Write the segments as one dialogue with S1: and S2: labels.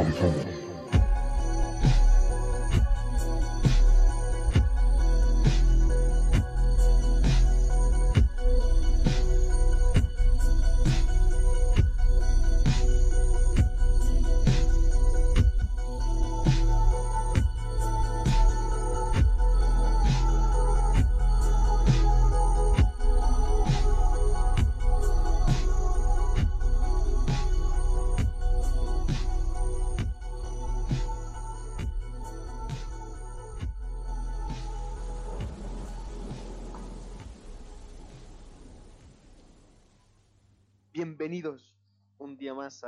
S1: actualizado.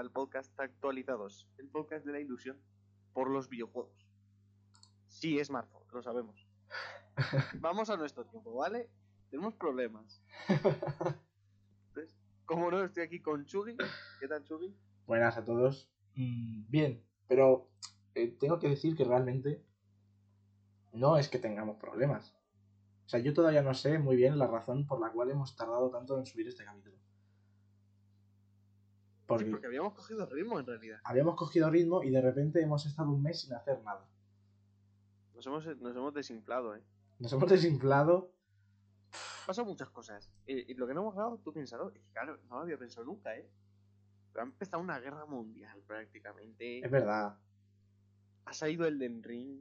S2: Al podcast Actualizados, el podcast de la ilusión por los videojuegos. Sí, es marzo, lo sabemos. Vamos a nuestro tiempo, ¿vale? Tenemos problemas. Entonces, como no, estoy aquí con Chugi. ¿Qué tal, Chugi?
S3: Buenas a todos. Mm, bien, pero eh, tengo que decir que realmente no es que tengamos problemas. O sea, yo todavía no sé muy bien la razón por la cual hemos tardado tanto en subir este capítulo. Porque,
S2: Porque habíamos cogido ritmo en realidad.
S3: habíamos cogido ritmo y de repente hemos estado un mes sin hacer nada.
S2: Nos hemos, nos hemos desinflado, ¿eh?
S3: Nos hemos desinflado.
S2: Pasan muchas cosas. Y, y lo que no hemos grabado, tú piénsalo. Es que, claro, no lo había pensado nunca, ¿eh? Pero ha empezado una guerra mundial prácticamente.
S3: Es verdad.
S2: Ha salido el Den Ring.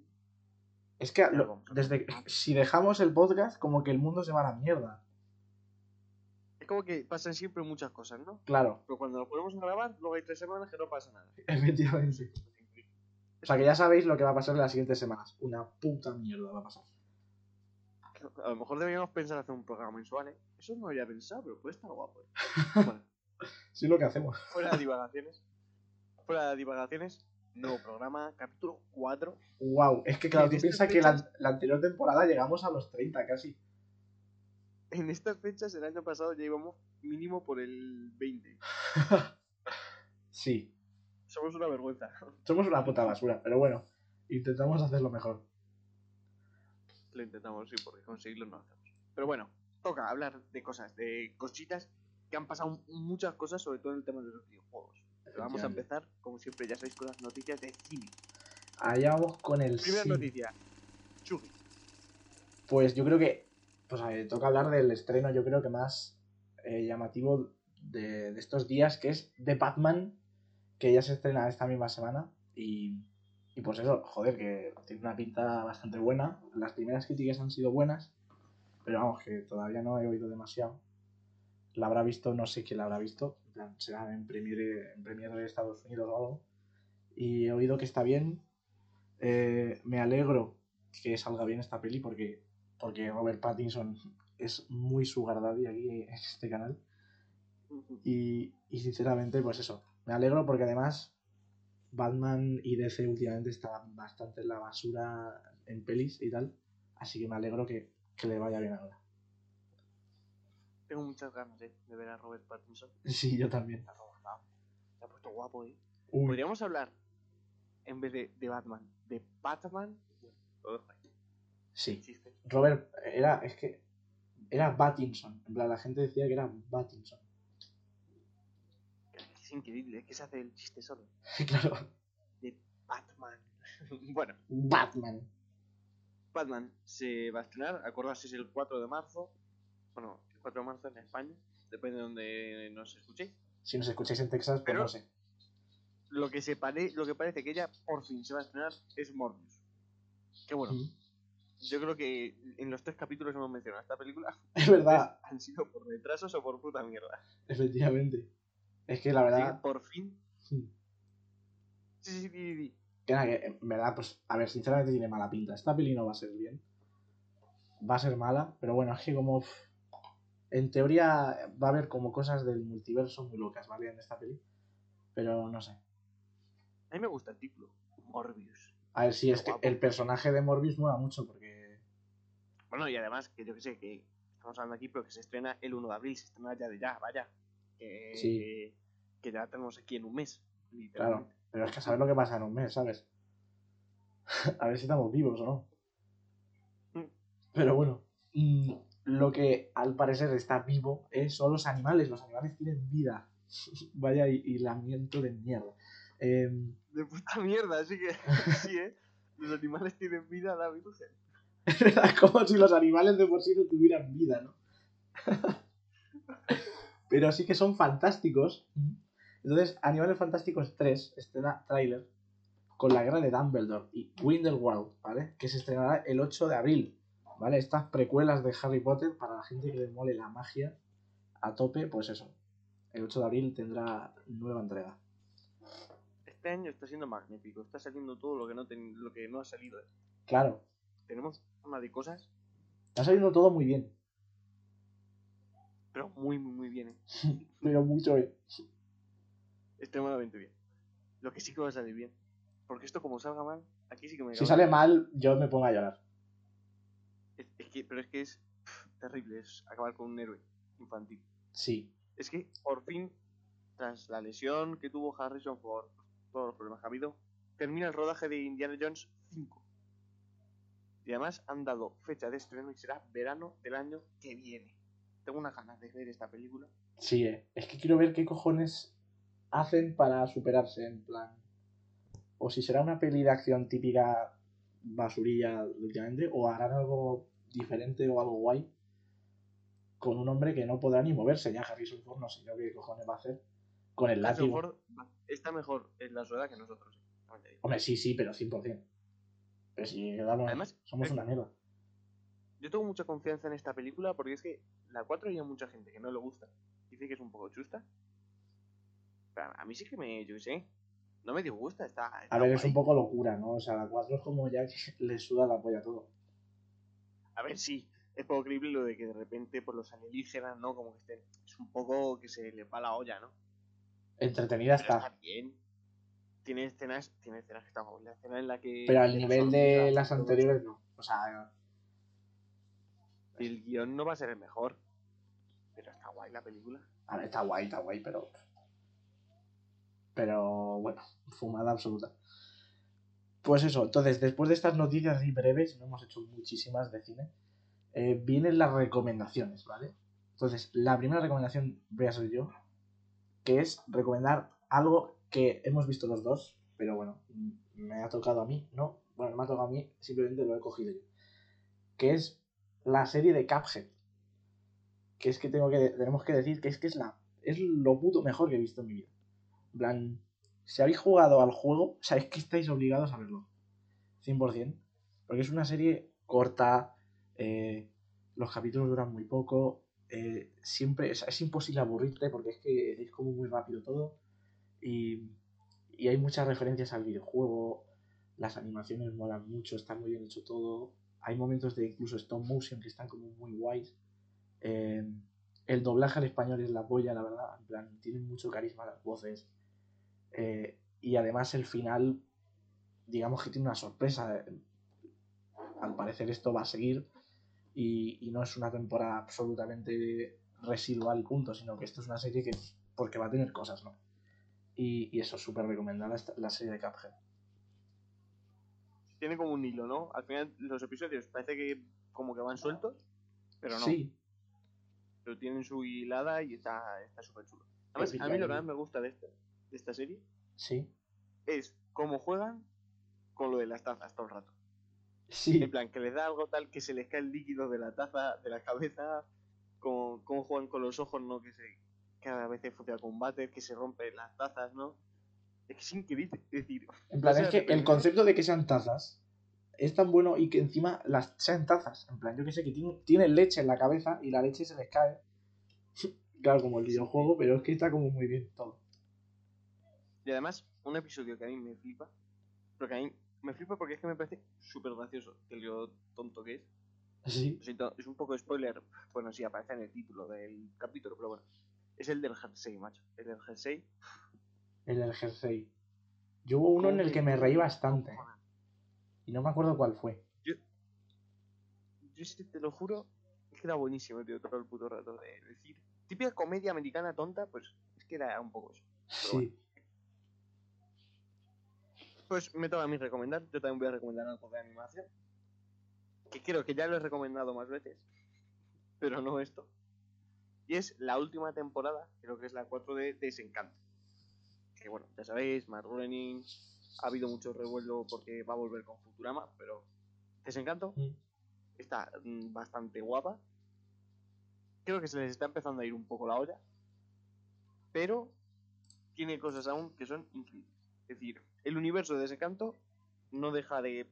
S3: Es que lo- desde si dejamos el podcast, como que el mundo se va a la mierda.
S2: Es como que pasan siempre muchas cosas, ¿no?
S3: Claro,
S2: Pero cuando lo ponemos a grabar, luego hay tres semanas que no pasa nada.
S3: efectivamente. O sea que ya sabéis lo que va a pasar en las siguientes semanas. Una puta mierda va a pasar.
S2: A lo mejor deberíamos pensar hacer un programa mensual, ¿eh? Eso no lo había pensado, pero puede estar guapo, ¿eh? Bueno,
S3: Sí es lo que hacemos.
S2: fuera de divagaciones. Fuera de divagaciones, nuevo programa, capítulo 4.
S3: Wow, es que claro, tú piensas que la anterior temporada llegamos a los 30 casi.
S2: En estas fechas, el año pasado ya íbamos mínimo por el 20.
S3: Sí,
S2: Somos una vergüenza.
S3: somos una puta basura, pero bueno, intentamos hacerlo mejor.
S2: Lo intentamos, sí, porque conseguirlo no hacemos. Pero bueno, toca hablar de cosas, de cositas que han pasado muchas cosas, sobre todo en el tema de los videojuegos. Pero vamos a empezar, como siempre, ya sabéis, con las noticias de cine.
S3: Allá vamos con el
S2: Primera
S3: cine.
S2: noticia. Chugi.
S3: Pues yo creo que pues, ver, toca hablar del estreno, yo creo que más eh, llamativo de, de estos días, que es The Batman, que ya se estrena esta misma semana. Y, y pues eso, joder, que tiene una pinta bastante buena. Las primeras críticas han sido buenas, pero vamos, que todavía no he oído demasiado. La habrá visto, no sé quién la habrá visto, será en Premiere, en Premiere de Estados Unidos o algo. Y he oído que está bien. Eh, me alegro que salga bien esta peli porque porque Robert Pattinson es muy sugar daddy aquí en este canal. Y, y sinceramente, pues eso, me alegro porque además Batman y DC últimamente estaban bastante en la basura en pelis y tal. Así que me alegro que, que le vaya bien ahora.
S2: Tengo muchas ganas, eh, de ver a Robert Pattinson.
S3: Sí, yo también.
S2: Se ha puesto guapo, eh.
S3: Uy,
S2: Podríamos hablar, en vez de, de Batman, de Batman. Lo dejo ahí.
S3: Sí. Robert era, es que era Pattinson. En plan, la gente decía que era Pattinson.
S2: Es increíble, es que se hace el chiste solo.
S3: claro,
S2: De Batman. bueno,
S3: Batman.
S2: Batman se va a estrenar, acordarse es el 4 de marzo. Bueno, el 4 de marzo en España, depende de donde nos escuchéis.
S3: Si nos escucháis en Texas, pues
S2: Pero-
S3: no sé.
S2: Lo que, se pare, lo que parece que ya por fin se va a estrenar es Morbius. Que bueno,
S3: Mm.
S2: Yo creo que en los tres capítulos hemos mencionado esta película
S3: Es verdad,
S2: han sido por retrasos o por puta mierda.
S3: efectivamente. Es que la
S2: que
S3: verdad,
S2: por fin. Sí, sí, sí, sí, sí.
S3: que nada, que en verdad, pues, a ver, sinceramente tiene mala pinta. Esta peli no va a ser bien. Va a ser mala, pero bueno, es que como. en teoría va a haber como cosas del multiverso muy locas, ¿vale? En esta peli. Pero no sé.
S2: A mí me gusta el título, Morbius.
S3: A ver si es que el personaje de Morbius mola mucho porque.
S2: Bueno, y además, que yo que sé, que estamos hablando aquí, pero que se estrena el 1 de abril, se estrena ya de ya, vaya. Que,
S3: Sí.
S2: que ya tenemos aquí en un mes,
S3: Claro,
S2: literalmente.
S3: pero es que a saber lo que pasa en un mes, ¿sabes? a ver si estamos vivos o no.
S2: Mm.
S3: Pero bueno, mm, lo que al parecer está vivo eh, son los animales. Los animales tienen vida. Vaya hi- hilamiento de mierda. Em,
S2: De puta mierda, así que sí, ¿eh? Los animales tienen vida la virgen.
S3: Es verdad, como si los animales de por sí no tuvieran vida, ¿no? Pero sí que son fantásticos. Entonces, Animales Fantásticos 3 estrena tráiler con la guerra de Dumbledore y Grindelwald, ¿vale? Que se estrenará el 8 de abril, ¿vale? Estas precuelas de Harry Potter para la gente que le mole la magia a tope, pues eso. El 8 de abril tendrá nueva entrega.
S2: Este año está siendo magnífico. Está saliendo todo lo que no, ten- lo que no ha salido.
S3: Claro,
S2: Tenemos una de cosas,
S3: está saliendo todo muy bien,
S2: pero muy, muy, muy bien. ¿eh?
S3: pero mucho bien.
S2: Extremadamente bien. Lo que sí que va a salir bien. Porque esto, como salga mal, aquí sí que me
S3: Si sale mal, yo me pongo a llorar.
S2: Es, es que, pero es que es pff, terrible. Es acabar con un héroe infantil.
S3: Sí,
S2: Es que, por fin, tras la lesión que tuvo Harrison por todos los problemas que ha habido, termina el rodaje de Indiana Jones 5. Y además han dado fecha de estreno y será verano del año que viene. Tengo unas ganas de ver esta película.
S3: sí, eh. Es que quiero ver qué cojones hacen para superarse, en plan. O si será una peli de acción típica basurilla, últimamente, o harán algo diferente o algo guay con un hombre que no podrá ni moverse. Ya Harrison Ford no sé yo qué cojones va a hacer con el látigo.
S2: Ford está mejor en la rueda que nosotros. eh.
S3: Hombre, sí, sí, pero 100%. Pero si damos-
S2: Además,
S3: somos
S2: es-
S3: una mierda.
S2: Yo tengo mucha confianza en esta película porque es que la 4 hay mucha gente que no le gusta. Dice que es un poco chusta. Pero a mí sí que me, yo sé, no me disgusta. Está, está
S3: A ver, es un poco locura, ¿no? O sea, la 4 es como ya que le suda la polla todo.
S2: A ver, sí, es poco creíble lo de que de repente por los alienígenas, ¿no? Como que estén. Es un poco que se le va la olla, ¿no?
S3: Entretenida
S2: Pero
S3: está.
S2: está bien. Tiene escenas, tiene escenas que están. La escena en la que.
S3: Pero al nivel de las anteriores no. O sea,
S2: El guion no va a ser el mejor. Pero está guay la película.
S3: a ver, está guay, está guay, pero. Pero bueno, fumada absoluta. Pues eso, entonces, después de estas noticias así breves, no hemos hecho muchísimas de cine, eh, vienen las recomendaciones, ¿vale? Entonces, la primera recomendación voy a ser yo, que es recomendar algo que hemos visto los dos, pero bueno, me ha tocado a mí, ¿no? Bueno, no me ha tocado a mí, simplemente lo he cogido yo. Que es la serie de Cuphead. Que es que, tengo que tenemos que decir que es que es, la, es lo puto mejor que he visto en mi vida. En plan, si habéis jugado al juego, sabéis que estáis obligados a verlo. 100%. Porque es una serie corta, eh, los capítulos duran muy poco, eh, siempre es imposible aburrirte porque es que es como muy rápido todo. Y, y hay muchas referencias al videojuego, las animaciones molan mucho, está muy bien hecho todo. Hay momentos de incluso stop motion que están como muy guays. Eh, el doblaje al español es la polla, la verdad. En plan, tienen mucho carisma las voces. Eh, y además el final, digamos que tiene una sorpresa. Al parecer esto va a seguir y, y no es una temporada absolutamente residual y punto, sino que esto es una serie que porque va a tener cosas, ¿no? Y, y eso es súper recomendada la serie de Cuphead.
S2: Tiene como un hilo, ¿no? Al final los episodios parece que como que van sueltos, pero no.
S3: Sí,
S2: Pero tienen su hilada y está está súper chulo. Además, a mí lo que más me gusta de, esta de esta serie
S3: sí,
S2: es cómo juegan con lo de las tazas todo el rato.
S3: sí.
S2: En plan, que les da algo tal que se les cae el líquido de la taza, de la cabeza, cómo, cómo juegan con los ojos, ¿no? Que se cada vez funciona con váter, que se rompen las tazas, ¿no? Es que es increíble. Es decir,
S3: En plan,
S2: o sea,
S3: es que el concepto de que sean tazas es tan bueno y que encima las sean tazas. En plan, yo que sé, que tienen, tienen leche en la cabeza y la leche se les cae. Claro, como el videojuego, pero es que está como muy bien todo.
S2: Y además, un episodio que a mí me flipa, porque a mí me flipa porque es que me parece súper gracioso, que lo tonto que es.
S3: Sí,
S2: Lo siento, es un poco spoiler, bueno, sí, aparece en el título del capítulo, pero bueno. Es el del jersey, macho. El del jersey.
S3: el del jersey. Yo hubo uno en el que me reí bastante. Y no me acuerdo cuál fue.
S2: Yo es que te lo juro, es que era buenísimo, tío, todo el puto rato de decir. Típica comedia americana tonta, pues es que era un poco eso.
S3: Sí.
S2: Pues me toca a mí recomendar, yo también voy a recomendar algo de animación. Que creo que ya lo he recomendado más veces, pero no esto. Y es la última temporada, creo que es la 4 de Desencanto. que bueno, ya sabéis, Matt Groening, ha habido mucho revuelo porque va a volver con Futurama, pero Desencanto
S3: Mm.
S2: está mm, bastante guapa. Creo que se les está empezando a ir un poco la olla, pero tiene cosas aún que son increíbles. Es decir, el universo de Desencanto no deja de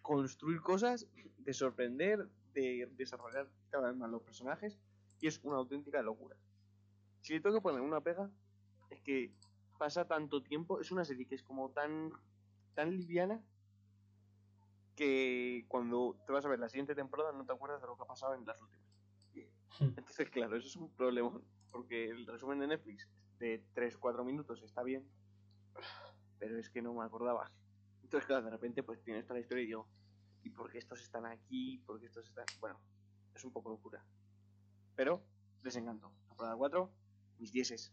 S2: construir cosas, de sorprender, de desarrollar cada vez más los personajes, y es una auténtica locura. Si le tengo que poner una pega, es que pasa tanto tiempo, es una serie que es como tan, tan liviana que cuando te vas a ver la siguiente temporada no te acuerdas de lo que ha pasado en las últimas. Entonces, claro, eso es un problema, porque el resumen de Netflix de 3-4 minutos está bien, pero es que no me acordaba. Entonces, claro, de repente pues tienes toda la historia y digo, ¿y por qué estos están aquí? ¿Por qué estos están...? Bueno, es un poco locura. Pero, desencanto. Temporada 4, mis dieces.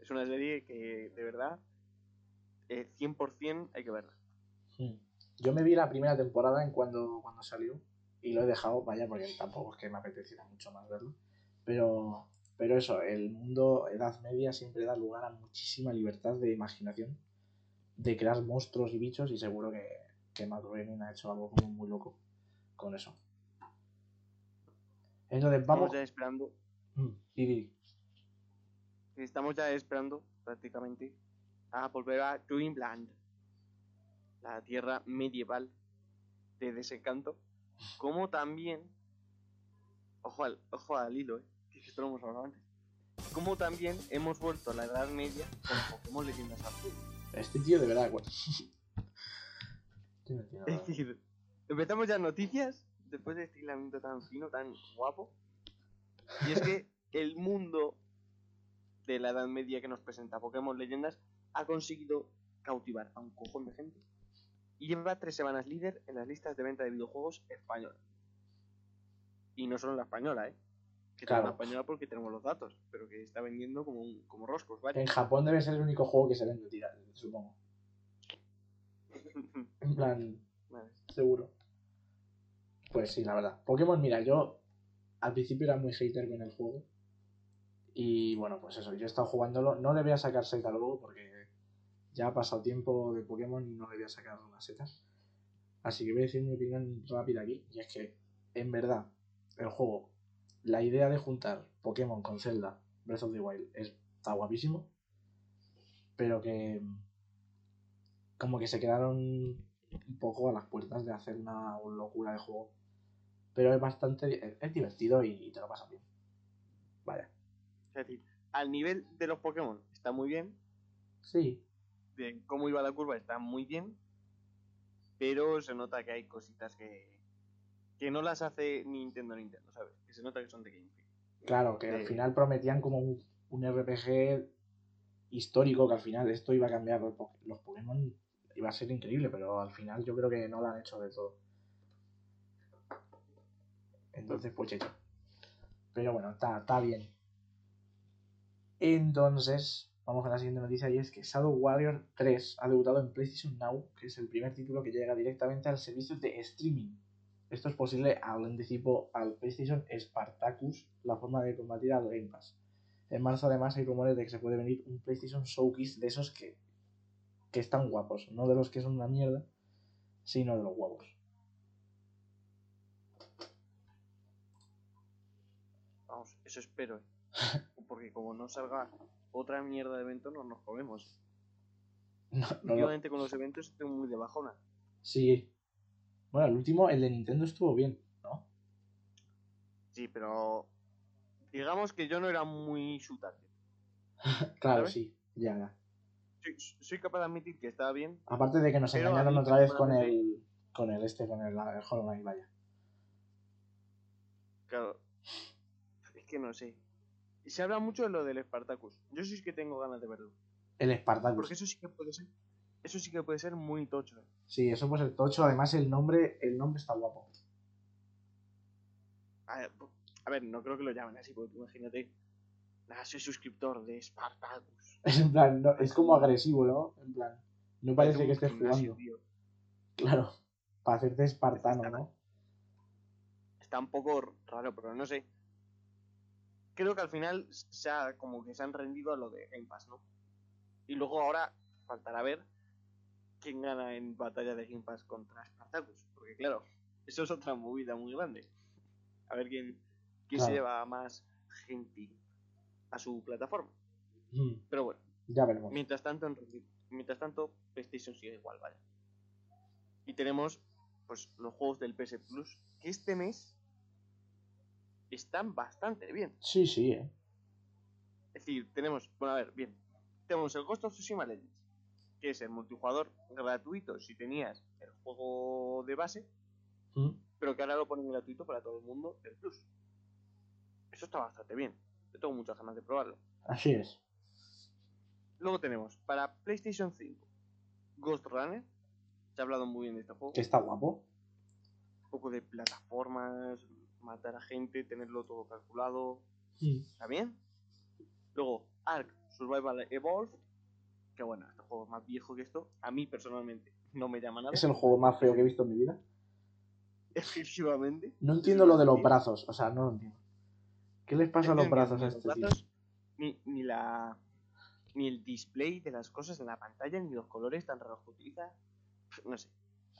S2: Es una serie que, de verdad, eh, 100% hay que verla.
S3: Mm. Yo me vi la primera temporada en cuando, cuando salió y lo he dejado, vaya, porque tampoco es que me apeteciera mucho más verlo. Pero, pero eso, el mundo Edad Media siempre da lugar a muchísima libertad de imaginación, de crear monstruos y bichos, y seguro que, que Matt ha hecho algo como muy loco con eso. Entonces,
S2: Estamos
S3: vamos.
S2: ya esperando,
S3: Mm,
S2: estamos ya esperando prácticamente a volver a Dreamland, la tierra medieval de desencanto, como también, ojo al, ojo al hilo, eh, que esto lo hemos hablado antes, como también hemos vuelto a la Edad Media con Pokémon Leyendas Arceus.
S3: Este tío de verdad. güey.
S2: Es
S3: nada.
S2: decir, empezamos ya noticias después de este hilamiento tan fino, tan guapo. Y es que el mundo de la Edad Media que nos presenta Pokémon Leyendas ha conseguido cautivar a un cojón de gente. Y lleva tres semanas líder en las listas de venta de videojuegos españolas. Y no solo la española, ¿eh? Que
S3: Claro.
S2: tenemos la española porque tenemos los datos, pero que está vendiendo como, un- como roscos, ¿vale?
S3: En Japón debe ser el único juego que se vende, tira, supongo. En plan,
S2: Vale.
S3: seguro. Pues sí, la verdad. Pokémon, mira, yo al principio era muy hater con el juego. Y bueno, pues eso, yo he estado jugándolo. No le voy a sacar seta luego porque ya ha pasado tiempo de Pokémon y no le voy a sacar las setas. Así que voy a decir mi opinión rápida aquí. Y es que, en verdad, el juego, la idea de juntar Pokémon con Zelda Breath of the Wild es- está guapísimo. Pero que como que se quedaron un poco a las puertas de hacer una locura de juego. Pero es bastante. Es, divertido y te lo pasas bien. Vaya.
S2: Es decir, al nivel de los Pokémon está muy bien,
S3: Sí.
S2: de cómo iba la curva está muy bien, pero se nota que hay cositas que, que no las hace Nintendo Nintendo, ¿sabes? Que se nota que son de Game Freak.
S3: Claro, que al final prometían como un, un RPG histórico, que al final esto iba a cambiar los Pokémon. Iba a ser increíble, pero al final yo creo que no lo han hecho de todo. Entonces, pues. Pero bueno, está, bien. Entonces, vamos con la siguiente noticia y es que Shadow Warrior 3 ha debutado en PlayStation Now, que es el primer título que llega directamente al servicio de streaming. Esto es posible al anticipo al PlayStation Spartacus, la forma de combatir al Game Pass. En marzo además hay rumores de que se puede venir un PlayStation Showcase de esos que, que están guapos, no de los que son una mierda, sino de los guapos.
S2: Vamos, eso espero. Porque como no salga otra mierda de evento, no nos comemos.
S3: No, no, no.
S2: Últimamente con los eventos estoy muy de bajona.
S3: Sí. Bueno, el último, el de Nintendo estuvo bien, ¿no?
S2: Sí, pero digamos que yo no era muy su target.
S3: Claro,
S2: ¿Sabes?
S3: sí, ya, ya.
S2: Soy, soy capaz de admitir que estaba bien,
S3: Aparte de que nos engañaron otra vez con el, con el este, con el, el Hollow Knight, vaya.
S2: Claro. Que no sé. Se habla mucho de lo del Spartacus. Yo sí que tengo ganas de verlo.
S3: El Spartacus.
S2: Porque eso sí que puede ser. Eso sí que puede ser muy tocho.
S3: Sí, eso pues el tocho, además el nombre, el nombre está guapo.
S2: A ver, a ver, no creo que lo llamen así, porque imagínate. Nada, soy suscriptor de Spartacus.
S3: Es en plan, no- es como agresivo, ¿no? En plan, no parece que estés
S2: gimnasio,
S3: jugando.
S2: tío.
S3: Claro, para hacerte espartano, ¿no?
S2: Está un poco raro, pero no sé. Creo que al final se ha, como que se han rendido a lo de Game Pass, ¿no? Y luego ahora faltará ver quién gana en batalla de Game Pass contra Spartacus. Porque claro, eso es otra movida muy grande. A ver quién, quién se lleva más gente a su plataforma.
S3: Mm,
S2: Pero bueno,
S3: Ya veremos.
S2: mientras tanto, en mientras tanto, PlayStation sigue igual, vaya. Y tenemos pues los juegos del PS Plus, que este mes están bastante bien.
S3: Sí, sí, eh.
S2: Es decir, tenemos, bueno, a ver, bien. Tenemos el Ghost of Tsushima Legends, que es el multijugador gratuito si tenías el juego de base,
S3: Mm,
S2: pero que ahora lo ponen gratuito para todo el mundo del Plus. Eso está bastante bien. Yo tengo muchas ganas de probarlo.
S3: Así es.
S2: Luego tenemos para PlayStation 5 Ghost Runner. Se ha hablado muy bien de este juego.
S3: Que está guapo.
S2: Un poco de plataformas, matar a gente, tenerlo todo calculado.
S3: Mm,
S2: ¿Está bien? Luego Ark Survival Evolved. Que bueno, este juego es más viejo que esto. A mí personalmente no me llama nada.
S3: Es el juego más feo que he visto en mi vida.
S2: Efectivamente.
S3: No entiendo lo de los
S2: Sí.
S3: brazos. O sea, no lo entiendo. ¿Qué les pasa a los brazos a este tío?
S2: Ni, ni la. Ni el display de las cosas en la pantalla, ni los colores tan raros que utiliza. No sé.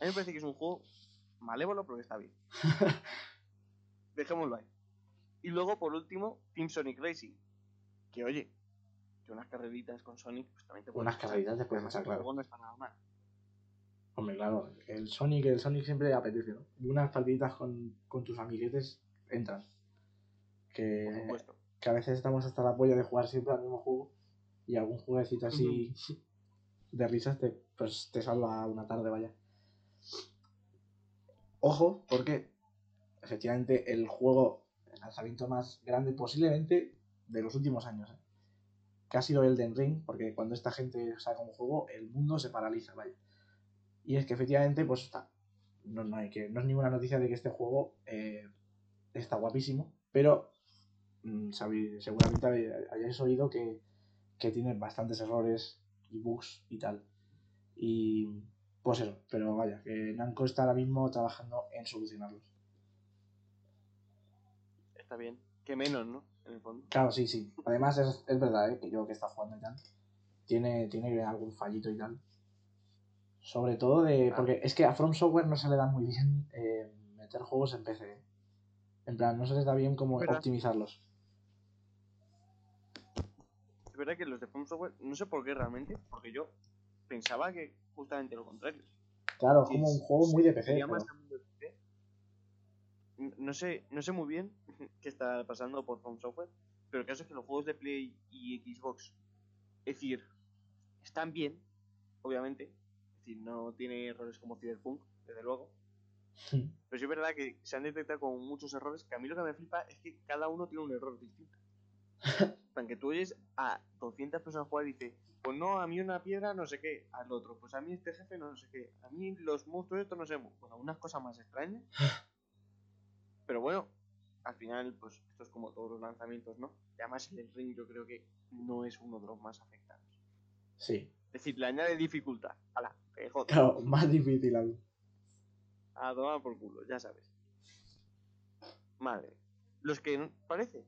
S2: A mí me parece que es un juego malévolo, pero que está bien. Dejémoslo ahí. Y luego, por último, Team Sonic Racing. Que oye, que unas carreritas con Sonic, pues también te pueden
S3: Unas carreritas te pueden
S2: el
S3: claro.
S2: no está nada mal.
S3: Hombre, claro. El Sonic, el Sonic siempre apetece, ¿no? Y unas partiditas con, con tus amiguetes entran.
S2: Por
S3: Que,
S2: supuesto.
S3: que a veces estamos hasta la polla de jugar siempre al mismo juego. Y algún jueguecito así de risas te, pues, te salva una tarde, vaya. Ojo, porque efectivamente el juego, el lanzamiento más grande posiblemente de los últimos años, ¿eh? que ha sido Elden Ring, porque cuando esta gente saca un juego, el mundo se paraliza, vaya. Y es que efectivamente, pues está. No, no hay que, no es ninguna noticia de que este juego eh, está guapísimo, pero mm, sabéis- seguramente hay- hayáis oído que, que tiene bastantes errores y bugs y tal. Y pues eso, pero vaya, que Namco está ahora mismo trabajando en solucionarlos.
S2: Está bien. Que menos, ¿no? En el fondo.
S3: Claro, sí, sí. Además es, es verdad, ¿eh? que yo que está jugando y tal, tiene, tiene algún fallito y tal. Sobre todo de... Porque es que a From Software no se le da muy bien eh, meter juegos en PC. ¿eh? En plan, no se les da bien como
S2: ¿Verdad?
S3: optimizarlos.
S2: Es verdad que los de From Software, no sé por qué realmente, porque yo pensaba que justamente lo contrario.
S3: Claro, es como un juego muy de PC.
S2: Sería
S3: pero-
S2: más también de PC. N- No sé, no sé muy bien qué está pasando por From Software, pero el caso es que los juegos de Play y Xbox, es decir, están bien, obviamente, es decir, no tiene errores como Cyberpunk, desde luego, pero sí es verdad que se han detectado con muchos errores, que a mí lo que me flipa es que cada uno tiene un error distinto. Plan, que tú oyes a 200 personas jugar y dices, pues no, a mí una piedra no sé qué, al otro, pues a mí este jefe no sé qué, a mí los monstruos estos no sé, bueno, unas cosas más extrañas. Pero bueno, al final, pues esto es como todos los lanzamientos, ¿no? Y además el Ring yo creo que no es uno de los más afectados.
S3: Sí.
S2: Es decir, le añade dificultad. Ala, que joder.
S3: Claro, más difícil aún.
S2: A tomar por culo, ya sabes. Madre. Los que no- parece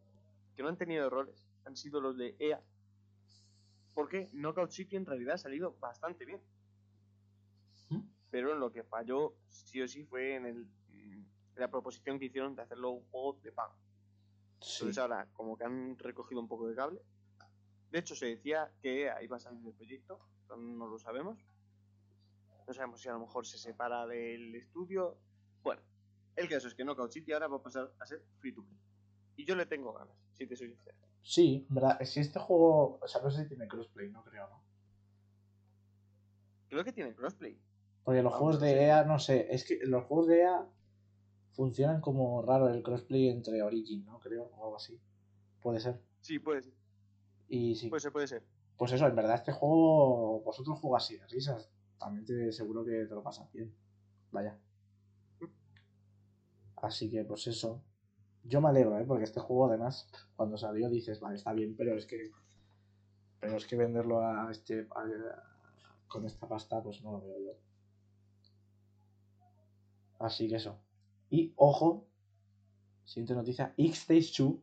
S2: que no han tenido errores han sido los de EA. Porque Knockout City en realidad ha salido bastante bien.
S3: ¿Mm?
S2: Pero en lo que falló, sí o sí, fue en, el, la proposición que hicieron de hacerlo un juego de pago.
S3: Sí.
S2: Entonces ahora, como que han recogido un poco de cable. De hecho, se decía que EA iba a salir del proyecto, no lo sabemos. No sabemos si a lo mejor se separa del estudio. Bueno, el caso es que Knockout City ahora va a pasar a ser free to play. Y yo le tengo ganas, si te soy sincero.
S3: Sí, verdad. Si este juego. O sea, no sé si tiene crossplay, no creo, ¿no?
S2: Creo que tiene crossplay.
S3: Porque los
S2: Ah,
S3: juegos
S2: no
S3: de. EA, no sé. Es que los juegos de EA funcionan como raro el crossplay entre Origin, ¿no? Creo, o algo así. Puede ser.
S2: Sí, puede ser.
S3: Y sí.
S2: Puede ser, puede ser.
S3: Pues eso, en verdad este juego, vosotros jugáis así de risas. También te seguro que te lo pasas bien. Vaya. Así que pues eso. Yo me alegro, ¿eh? Porque este juego además, cuando salió dices, vale, está bien, pero es que... Pero es que venderlo a este... a- con esta pasta, pues no lo veo yo. Así que eso. Y ojo, siguiente noticia, X-Stage 2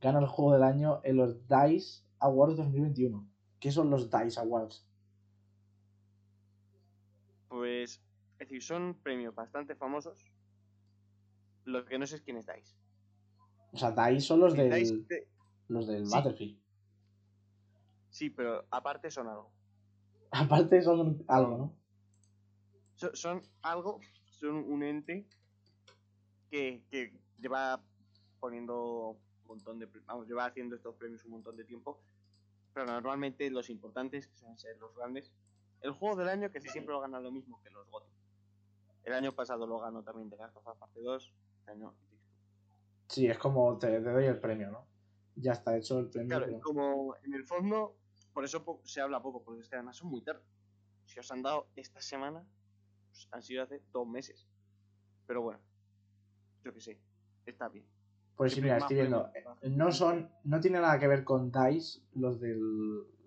S3: gana el juego del año en los DICE Awards 2021. ¿Qué son los DICE Awards?
S2: Pues, es decir, son premios bastante famosos. Lo que no sé es quiénes dais.
S3: O sea, DICE son los del,
S2: Dice de-
S3: los del
S2: Sí.
S3: Battlefield.
S2: Sí, pero aparte son algo.
S3: Aparte son algo, ¿no?
S2: So- Son, algo, son un ente que, que lleva poniendo un montón de... Vamos, lleva haciendo estos premios un montón de tiempo. Pero normalmente los importantes, que suelen ser los grandes, el juego del año casi siempre lo gana lo mismo que los GOTY. El año pasado lo ganó también The Last Parte 2. Este año,
S3: Sí, es como te, te doy el premio, ¿no? Ya está hecho el premio.
S2: Claro,
S3: pero-
S2: como en el fondo, por eso se habla poco, porque es que además son muy tarde. Si os han dado esta semana, pues han sido hace dos meses. Pero bueno, yo qué sé, está bien.
S3: Pues sí, mira, estoy viendo. eh, No son, no tiene nada que ver con DICE, los del,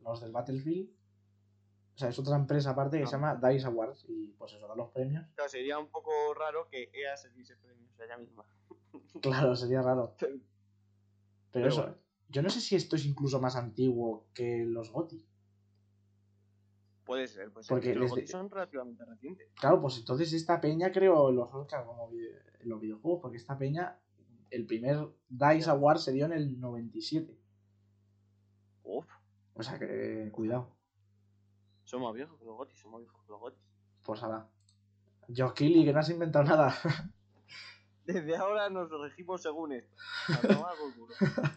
S3: los del Battlefield. O sea, es otra empresa aparte que
S2: No.
S3: se llama DICE Awards y pues eso, da los premios.
S2: Claro, sería un poco raro que EA se diese premios a ella misma.
S3: Claro, sería raro.
S2: Pero-
S3: eso,
S2: bueno.
S3: yo no sé si esto es incluso más antiguo que los GOTY.
S2: Puede ser, pues
S3: Porque
S2: los
S3: desde-
S2: son relativamente recientes.
S3: Claro, pues entonces esta peña creo los Oscar como los videojuegos, porque esta peña, el primer DICE Award se dio en el 97.
S2: Uf,
S3: O sea que, cuidado.
S2: son más viejos que los GOTY, son más viejos que los GOTY.
S3: Pues ahora. Josh Keighley, que no has inventado nada.
S2: Desde ahora nos regimos según esto.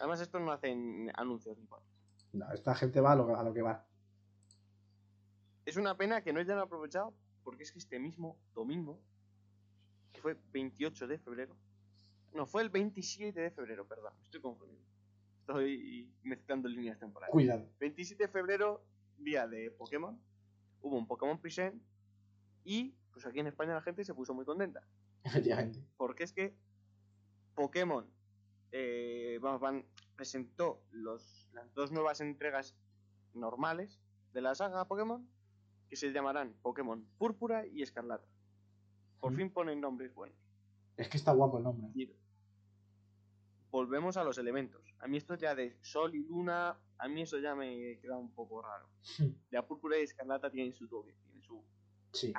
S2: Además, estos no hacen anuncios ni.
S3: No, esta gente va a lo, a lo que va.
S2: Es una pena que no hayan aprovechado, porque es que este mismo domingo, que fue 28 de febrero, no, fue el 27 de febrero, perdón, me estoy confundiendo. Estoy mezclando líneas temporales.
S3: Cuidado.
S2: 27 de febrero, día de Pokémon, hubo un Pokémon Present y pues aquí en España la gente se puso muy contenta.
S3: Efectivamente.
S2: Porque es que Pokémon eh, vamos, van, presentó los, las dos nuevas entregas normales de la saga Pokémon que se llamarán Pokémon Púrpura y Escarlata. Por
S3: Mm.
S2: fin ponen nombres buenos.
S3: Es que está guapo el nombre.
S2: Y volvemos a los elementos. A mí esto ya de Sol y Luna, a mí eso ya me queda un poco raro. Ya Púrpura y Escarlata tienen su toque, tienen su...
S3: Sí.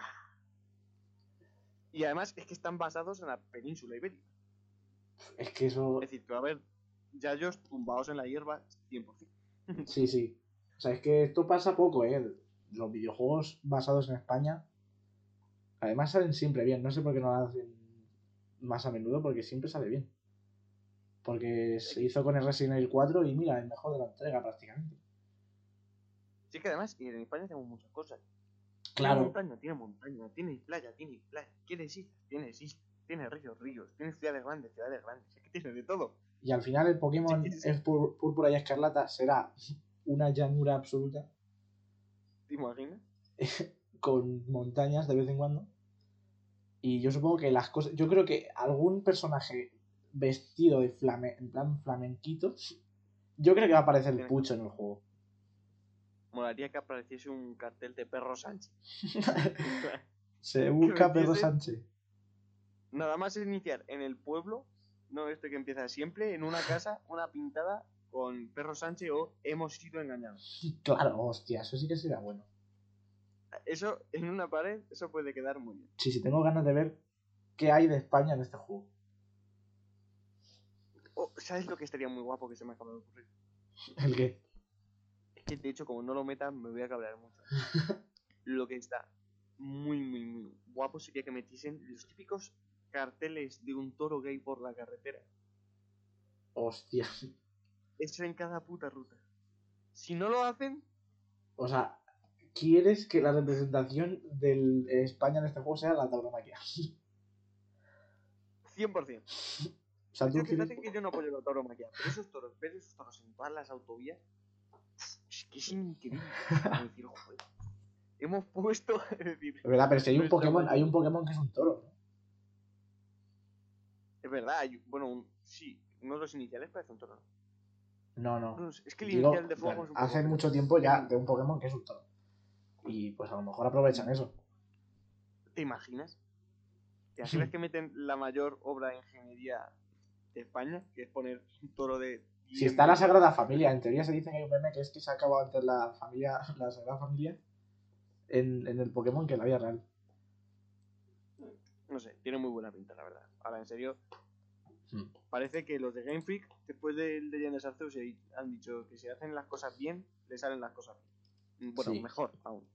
S2: Y además es que están basados en la península ibérica.
S3: Es que eso.
S2: Es decir, que va a haber yayos tumbados en la hierba 100%.
S3: Sí, sí. O sea, es que esto pasa poco, ¿eh? Los videojuegos basados en España. Además salen siempre bien. No sé por qué no lo hacen más a menudo, porque siempre sale bien. Porque se hizo con el Resident Evil 4 y mira, el mejor de la entrega prácticamente.
S2: Sí, que además y en España tenemos muchas cosas. Tiene
S3: Claro.
S2: montaña, tiene montaña, tiene playa, tiene playa. ¿Quieres islas? Tienes islas. Tienes ríos, ríos. Tienes ciudades grandes, ciudades grandes. Es que tienes de todo.
S3: Y al final el Pokémon
S2: Sí, sí, sí.
S3: es púr- púrpura y escarlata será una llanura absoluta
S2: ¿Te imaginas?
S3: con montañas de vez en cuando. Y yo supongo que las cosas. Yo creo que algún personaje vestido de flame, en plan flamenquito. Yo creo que va a aparecer el pucho en el juego.
S2: Molaría que apareciese un cartel de perro Sánchez.
S3: Se busca
S2: metiese-
S3: Sánchez.
S2: Nada más iniciar en el pueblo, no este que empieza siempre, en una casa, una pintada con perro Sánchez o hemos sido engañados.
S3: Claro, hostia, eso sí que sería bueno.
S2: Eso en una pared, eso puede quedar muy bien.
S3: Sí, sí, tengo ganas de ver qué hay de España en este juego.
S2: Oh, ¿Sabes lo que estaría muy guapo que se me acaba de ocurrir?
S3: ¿El qué?
S2: Es que de hecho, como no lo metan, me voy a cabrear mucho. lo que está muy, muy, muy guapo sería que metiesen los típicos carteles de un toro gay por la carretera.
S3: Hostia.
S2: Eso en cada puta ruta. Si no lo hacen,
S3: O sea, ¿quieres que la representación de España en este juego sea la tauromaquia?
S2: 100%.
S3: O sea, tú
S2: Yo,
S3: quieres...
S2: fíjate que yo no apoyo la tauromaquia, pero esos toros, ver esos toros en todas las autovías, es que es increíble. Decir, joder, hemos puesto, es
S3: verdad, pero si hay un Pokémon, hay un Pokémon que es un toro, ¿no?
S2: Es verdad, hay- bueno, un- sí, uno de los iniciales parece un toro. ¿no?
S3: No, no.
S2: Es que el
S3: Digo,
S2: inicial de fuego es un
S3: hace
S2: poco-
S3: mucho tiempo ya de un Pokémon que es un toro. Y pues a lo mejor aprovechan eso.
S2: ¿Te imaginas? ¿Te imaginas que meten la mayor obra de ingeniería de España, que es poner un toro de
S3: Si está la Sagrada Familia, en teoría se dice que hay un meme que es que se ha acabado antes la familia, la Sagrada Familia en, en el Pokémon que en la vida real.
S2: No sé, tiene muy buena pinta, la verdad. Ahora, en serio,
S3: Hmm.
S2: parece que los de Game Freak, después del Leyendas Arceus, se han dicho que si hacen las cosas bien, le salen las cosas bien. Bueno,
S3: Sí.
S2: mejor aún.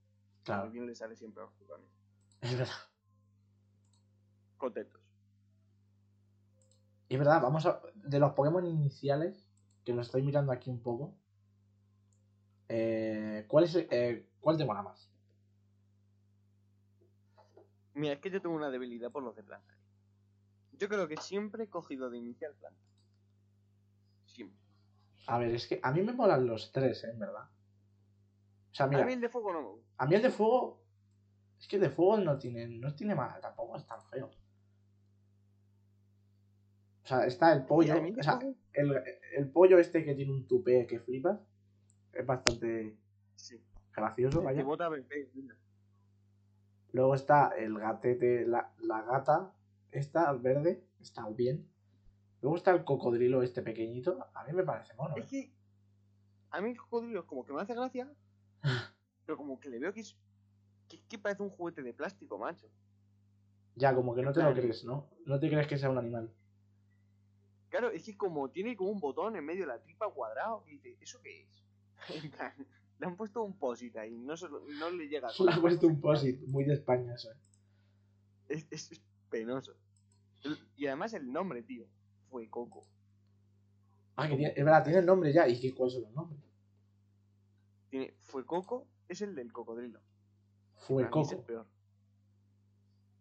S3: Claro,
S2: Porque bien le sale siempre a los jugadores.
S3: es verdad.
S2: Contentos.
S3: Es verdad, vamos a. De los Pokémon iniciales, que lo estoy mirando aquí un poco. eh, ¿cuál, es, eh, ¿Cuál te mola más?
S2: Mira, es que yo tengo una debilidad por los de planta. Yo creo que siempre he cogido de inicial planta. Siempre.
S3: A ver, es que a mí me molan los tres, ¿eh? En verdad. O sea, mira,
S2: A mí el de fuego no me gusta.
S3: a mí el de fuego. Es que el de fuego no tiene, no tiene mal, tampoco es tan feo. O sea, está el pollo. O sea, el, el pollo este que tiene un tupé que flipas. Es bastante
S2: Sí.
S3: gracioso, vaya. Luego está el gatete, la, la gata, esta verde, está bien. Luego está el cocodrilo este pequeñito, a mí me parece mono.
S2: Es
S3: ¿eh?
S2: que a mí el cocodrilo es como que me hace gracia, pero como que le veo que es que, que parece un juguete de plástico, macho.
S3: Ya, como que no te lo crees, ¿no? No te crees que sea un animal.
S2: Claro, es que como tiene como un botón en medio de la tripa cuadrado, y dice, ¿eso qué es? En plan, le han puesto un posit ahí, no, se lo- no le llega. con
S3: Le
S2: las
S3: ha puesto un posit, muy de España eso. ¿eh?
S2: Es, es- es penoso. Y además el nombre, tío, fue Coco.
S3: Ah, que tiene, es verdad, tiene el nombre ya. ¿Y qué, cuáles son los nombres?
S2: Tiene, fue Coco, es el del cocodrilo.
S3: Fue
S2: mí es el
S3: Coco.
S2: peor.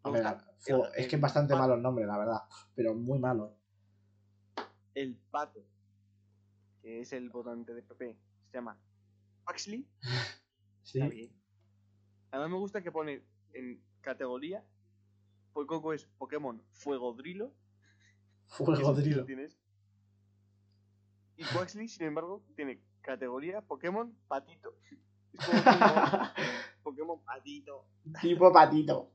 S3: A ver, fue- es que es bastante malo el nombre, la verdad. Pero muy malo.
S2: El pato, que es el votante de PP, se llama Paxley.
S3: Sí.
S2: Además me gusta que pone en categoría, Coco es Pokémon Fuegodrilo.
S3: Fuego
S2: Eso sí lo
S3: drilo.
S2: tienes. Y Quaxley, sin embargo, tiene categoría Pokémon Patito. Es como Pokémon, Pokémon Patito.
S3: tipo patito.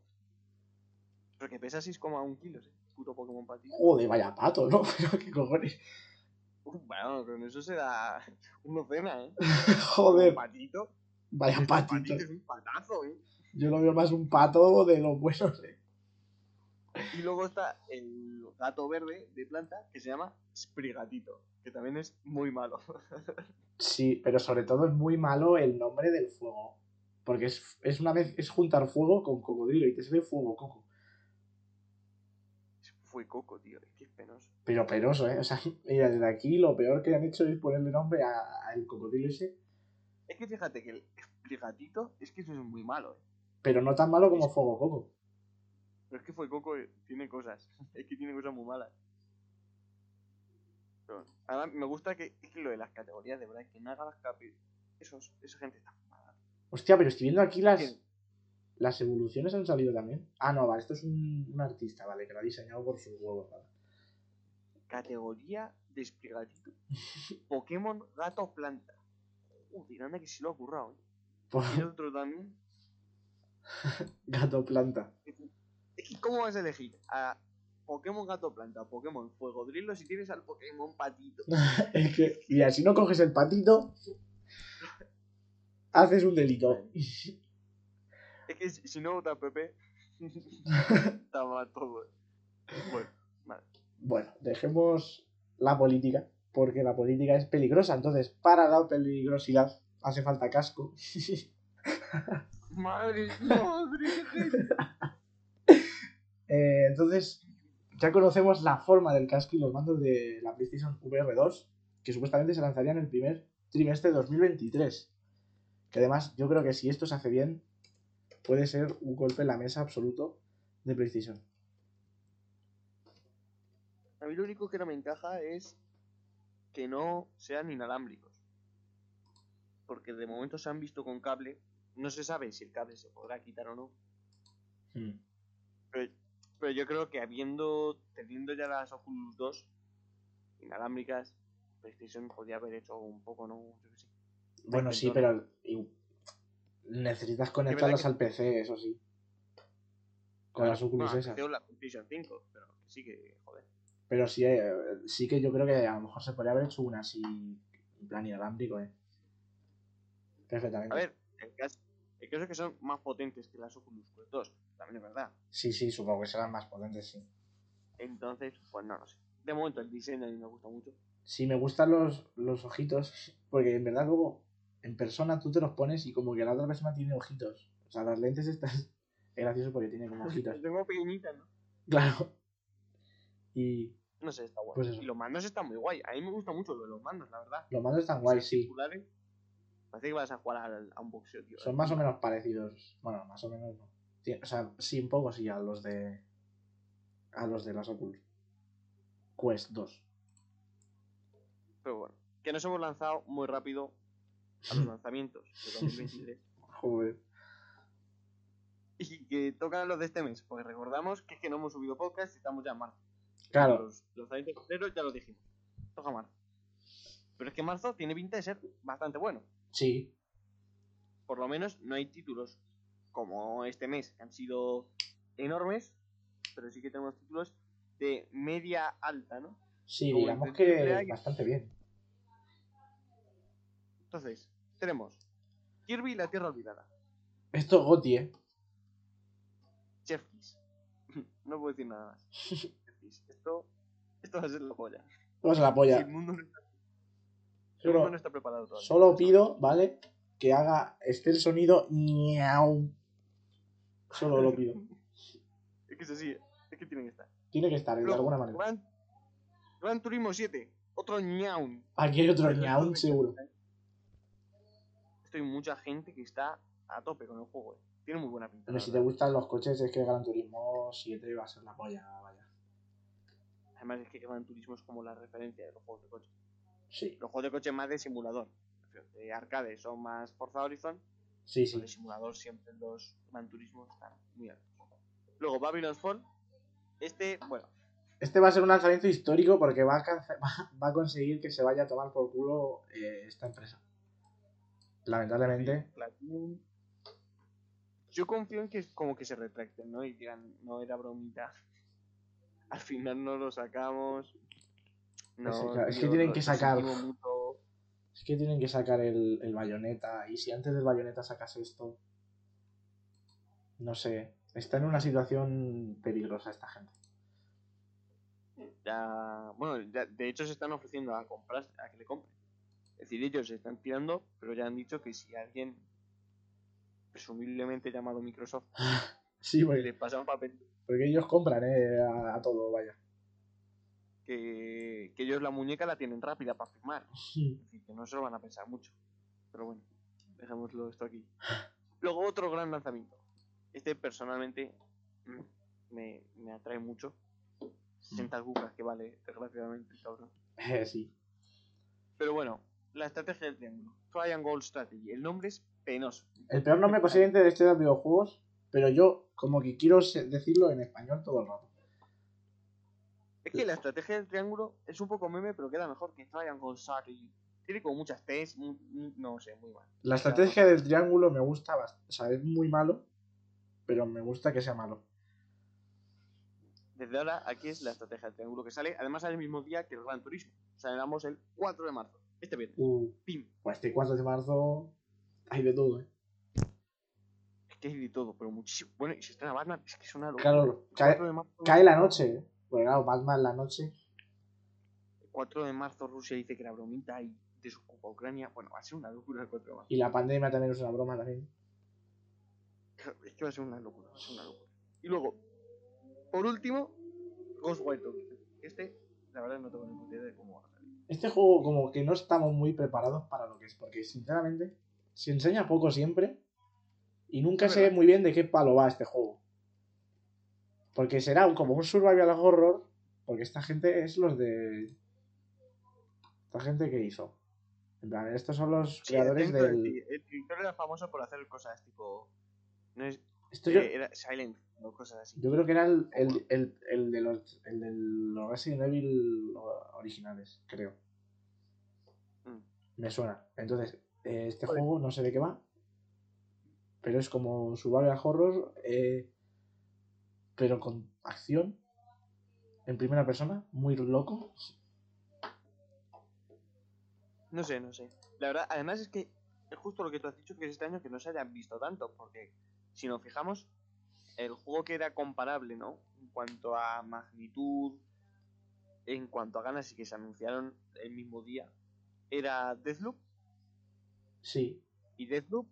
S2: Pero que pesa 6,1 kilos, eh. Puto Pokémon Patito.
S3: Joder, vaya pato, ¿no? Pero qué cojones.
S2: Bueno, con eso se da una cena, eh.
S3: Joder,
S2: Patito.
S3: vaya patito.
S2: patito es un patazo, eh.
S3: Yo lo veo más un pato de los buenos, ¿eh?
S2: Y luego está el gato verde de planta que se llama Sprigatito, que también es muy malo.
S3: Sí, pero sobre todo es muy malo el nombre del fuego. Porque es, es una vez es juntar fuego con cocodrilo y te sale fuego coco.
S2: Fue Coco, tío, es que es penoso.
S3: Pero peroso, ¿eh? O sea, mira, desde aquí lo peor que han hecho es ponerle nombre al cocodrilo ese.
S2: Es que fíjate que el Sprigatito es que eso es muy malo, eh.
S3: Pero no tan malo como fuego coco.
S2: Pero es que fue Coco eh, tiene cosas. Es que tiene cosas muy malas. Pero, además, me gusta que, es que lo de las categorías, de verdad, que no haga las capi. Esos, esa gente está fumada.
S3: Hostia, pero estoy viendo aquí las,
S2: ¿Quién?
S3: las evoluciones han salido también. Ah, no, vale, esto es un, un artista, vale, que lo ha diseñado por sus huevos, vale.
S2: Categoría de Sprigatito. Pokémon gato planta. Joder, anda que sí lo ha currado, eh. Y el otro también.
S3: gato planta.
S2: ¿Cómo vas a elegir? A Pokémon gato planta, Pokémon fuego drilo si tienes al Pokémon patito.
S3: Es que, mira, si no coges el patito, haces un delito.
S2: Es que si si no vota Pepe, está mal todo. Bueno, vale.
S3: Bueno, dejemos la política, porque la política es peligrosa. Entonces, para la peligrosidad hace falta casco.
S2: Madre, madre,
S3: Eh, entonces, ya conocemos la forma del casco y los mandos de la PlayStation VR 2, que supuestamente se lanzarían en el primer trimestre de 2023. Que además, yo creo que si esto se hace bien, puede ser un golpe en la mesa absoluto de PlayStation.
S2: A mí lo único que no me encaja es que no sean inalámbricos. Porque de momento se han visto con cable. No se sabe si el cable se podrá quitar o no.
S3: Hmm.
S2: Pero, pero yo creo que habiendo, teniendo ya las Oculus 2 inalámbricas, PlayStation podría haber hecho un poco, ¿no? Yo qué sé.
S3: Bueno, sí, pero y- necesitas conectarlas
S2: que-
S3: al PC, eso sí. Con las Oculus
S2: Bueno,
S3: esas.
S2: La PlayStation 5, pero que sí que, joder.
S3: Pero sí, eh, sí que yo creo que a lo mejor se podría haber hecho una así, en plan inalámbrico, ¿eh? Perfectamente.
S2: A ver, el caso, es que son más potentes que las Oculus Quest 2, también es verdad.
S3: Sí, sí, supongo que serán más potentes, sí.
S2: Entonces, pues no, no sé. De momento el diseño a mí me gusta mucho.
S3: Sí, me gustan los, los ojitos, porque en verdad luego en persona tú te los pones y como que la otra persona tiene ojitos. O sea, las lentes estas es gracioso porque tiene como ojitos.
S2: Tengo pequeñitas, ¿no?
S3: Claro. Y
S2: No sé, está guay.
S3: Pues
S2: y los mandos están muy guay. A mí me gusta mucho lo de los mandos, la verdad.
S3: los mandos están guays, sí.
S2: Circulares. Parece que vas a jugar al- a un boxeo, tío.
S3: Son más o menos parecidos. Bueno, más o menos no. O sea, sí, un poco sí a los de. A los de las Oculus. Quest 2.
S2: Pero bueno, que nos hemos lanzado muy rápido a los lanzamientos de 2023.
S3: Joder.
S2: y que tocan los de este mes. Porque recordamos que es que no hemos subido podcast y estamos ya en marzo.
S3: Claro,
S2: Los, los lanzamientos de febrero ya lo dijimos. Toca marzo. Pero es que marzo tiene pinta de ser bastante bueno.
S3: Sí.
S2: Por lo menos no hay títulos como este mes que han sido enormes. Pero sí que tenemos títulos de media alta, ¿no?
S3: Sí,
S2: Como
S3: digamos que bastante bien.
S2: Entonces, tenemos Kirby y la Tierra Olvidada.
S3: Esto Goti, eh.
S2: Kiss. No puedo decir nada más. Esto, esto va a ser la polla.
S3: Vamos a la
S2: Si
S3: polla.
S2: el mundo no está, si el mundo
S3: Solo,
S2: no está preparado todavía.
S3: solo pido, ¿vale? Que haga este el sonido ñau. Solo lo pido.
S2: Es que es así, es que tienen que estar.
S3: Tiene que estar, de alguna manera.
S2: Gran, Gran Turismo 7, otro ñaun.
S3: Aquí hay otro ñaun, seguro.
S2: Estoy mucha gente que está a tope con el juego. eh. Tiene muy buena pinta.
S3: Pero si te gustan los coches, es que Gran Turismo 7 va a ser la polla, vaya.
S2: Además es que Gran Turismo es como la referencia de los juegos de coche.
S3: Sí,
S2: Los juegos de coche más de simulador. De arcade son más Forza Horizon.
S3: sí, sí.
S2: de simulador siempre los Gran Turismo están muy altos. Luego Babylon's Fall. Este, bueno,
S3: Este va a ser un lanzamiento histórico porque a, va a conseguir que se vaya a tomar por culo eh, esta empresa. Lamentablemente.
S2: Platinum. Yo confío en que como que se retracten, ¿no? Y digan, no era bromita. Al final no lo sacamos. No,
S3: Es que, es tienen que sacar-
S2: mucho.
S3: Es que tienen que sacar el, el bayoneta. Y si antes del bayoneta sacas esto. No sé. Está en una situación peligrosa esta gente.
S2: Ya, bueno, ya- de hecho se están ofreciendo a comprar, a que le compren. Es decir, ellos se están tirando, pero ya han dicho que si alguien, presumiblemente llamado Microsoft,
S3: Sí,
S2: le
S3: porque,
S2: pasa un papel
S3: porque ellos compran eh, a, a todo, vaya.
S2: Que, que ellos la muñeca la tienen rápida para firmar. Es decir, que no se lo van a pensar mucho. Pero bueno, dejémoslo esto aquí. Luego otro gran lanzamiento. Este personalmente mm, me, me atrae mucho. 60 cucas que vale, desgraciadamente, cabrón.
S3: Sí.
S2: Pero bueno, la estrategia del triángulo. Triangle Strategy. El nombre es penoso.
S3: El peor nombre posiblemente de este videojuegos, pero yo como que quiero decirlo en español todo el rato.
S2: Es que la estrategia del triángulo es un poco meme, pero queda mejor que Triangle Strategy. Tiene como muchas T's, no sé, muy mal.
S3: La estrategia del triángulo me gusta bastante. O sea, es muy malo, pero me gusta que sea malo.
S2: Desde ahora, aquí es la estrategia del triángulo que sale. Además, sale el mismo día que el Gran Turismo. Saldremos el 4 de marzo. Este viernes.
S3: Uh,
S2: Pim.
S3: pues este 4 de marzo hay de todo, ¿eh?
S2: Es que hay de todo, pero muchísimo. Bueno, y si estrena Batman, es que es una locura.
S3: Claro, cae,
S2: 4 de marzo,
S3: cae la noche, ¿eh? Porque claro, Batman la noche.
S2: el 4 de marzo Rusia dice que la bromita y desocupa Ucrania. Bueno, va a ser una locura el 4 de marzo.
S3: Y la pandemia también es una broma también.
S2: Es que va a ser una locura, va a ser una locura. Y luego, por último, Ghostwire Tokyo. Este, la verdad, no tengo ni idea de cómo va a salir.
S3: Este juego como que no estamos muy preparados para lo que es, porque sinceramente se enseña poco siempre y nunca sé muy bien de qué palo va este juego. Porque será un- como un survival horror, porque esta gente es los de... Esta gente que hizo. En plan, estos son los
S2: Sí,
S3: creadores del...
S2: El director era famoso por hacer cosas tipo. No es,
S3: Esto yo,
S2: eh, era Silent o cosas así.
S3: yo creo que era el, el, el, el de los, el de los Resident Evil originales, creo.
S2: Mm.
S3: Me suena. Entonces, eh, este juego no sé de qué va. Pero es como survival horror. eh, pero con acción. en primera persona, muy loco.
S2: No sé, no sé. La verdad, además es que es justo lo que tú has dicho, que es este año que no se hayan visto tanto, porque si nos fijamos, el juego que era comparable, ¿no? En cuanto a magnitud, en cuanto a ganas y que se anunciaron el mismo día, era Deathloop.
S3: Sí,
S2: Y Deathloop,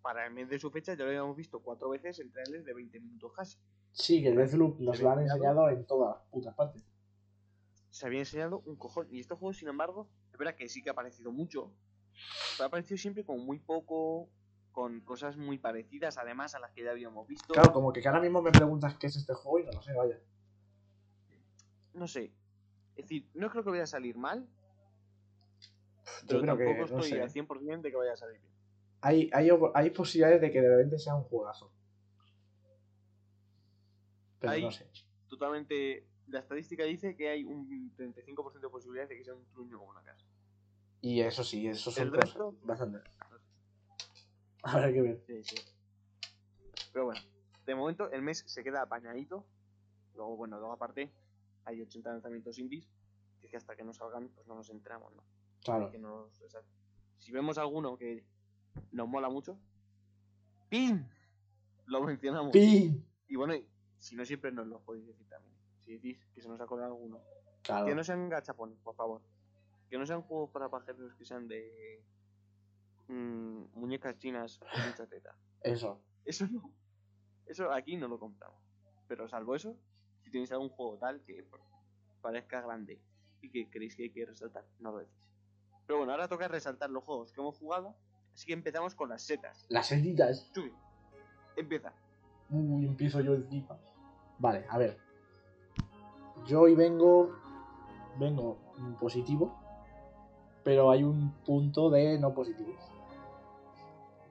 S2: para el mes de su fecha, ya lo habíamos visto cuatro veces en trailers de 20 minutos casi.
S3: Sí, que el Deathloop nos lo han enseñado en todas las putas partes.
S2: Se había enseñado un cojón. Y este juego, sin embargo, es verdad que sí que ha aparecido mucho, pero ha aparecido siempre con muy poco, con cosas muy parecidas, además, a las que ya habíamos visto.
S3: Claro, como que ahora mismo me preguntas qué es este juego y no lo sé, vaya.
S2: No sé. Es decir, no creo que vaya a salir mal,
S3: Yo
S2: pero
S3: creo
S2: tampoco
S3: que, no
S2: estoy
S3: sé.
S2: al 100% de que vaya a salir bien.
S3: Hay, hay, hay posibilidades de que de repente sea un juegazo. Pero
S2: Hay-
S3: no sé.
S2: Totalmente. La estadística dice que hay un 35% de posibilidades de que sea un truño como una casa.
S3: Y eso sí, eso son
S2: El resto-
S3: Bastante. Habrá que ver.
S2: Sí, sí. Pero bueno, de momento el mes se queda apañadito. Luego, bueno, luego aparte hay 80 lanzamientos indies. Que es que hasta que no salgan, pues no nos entramos, ¿no?
S3: Claro.
S2: Que nos- o sea, si vemos alguno que nos mola mucho, ¡pim! Lo mencionamos.
S3: ¡Pin!
S2: Y bueno, y si no siempre nos lo podéis decir también. Si decís que se nos ha colado alguno.
S3: Claro.
S2: Que no sean gachapones, por favor. Que no sean juegos para pajeros que sean de mm, muñecas chinas con mucha teta.
S3: Eso.
S2: Eso no. Eso aquí no lo compramos. Pero salvo eso, si tenéis algún juego tal que parezca grande y que creéis que hay que resaltar, no lo decís. Pero bueno, ahora toca resaltar los juegos que hemos jugado. Así que empezamos con las setas.
S3: Las setitas.
S2: Chubi, empieza.
S3: Uy, empiezo yo encima. Vale, a ver. Yo hoy vengo. Vengo positivo. Pero hay un punto de no positivo.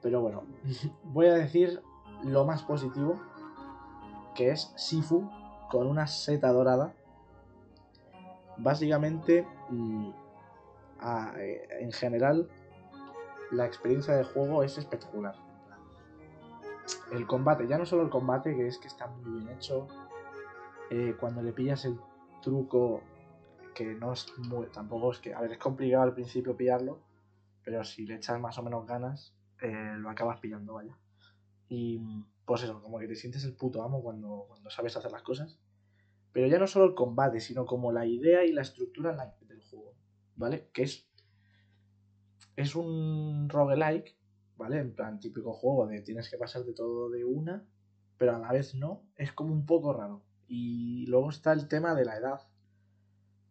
S3: Pero bueno, voy a decir lo más positivo. Que es Sifu con una seta dorada. Básicamente, mm, eh, en general, la experiencia de juego es espectacular el combate, ya no solo el combate, que es que está muy bien hecho. Eh, cuando le pillas el truco, que no es muy. tampoco es que. A ver, es complicado al principio pillarlo, pero si le echas más o menos ganas, eh, lo acabas pillando, vaya. Y pues eso, como que te sientes el puto amo cuando, cuando sabes hacer las cosas. Pero ya no solo el combate, sino como la idea y la estructura del juego, ¿vale? Que es. Es un roguelike, ¿vale? En plan típico juego de tienes que pasarte todo de una, pero a la vez no. Es como un poco raro. Y luego está el tema de la edad,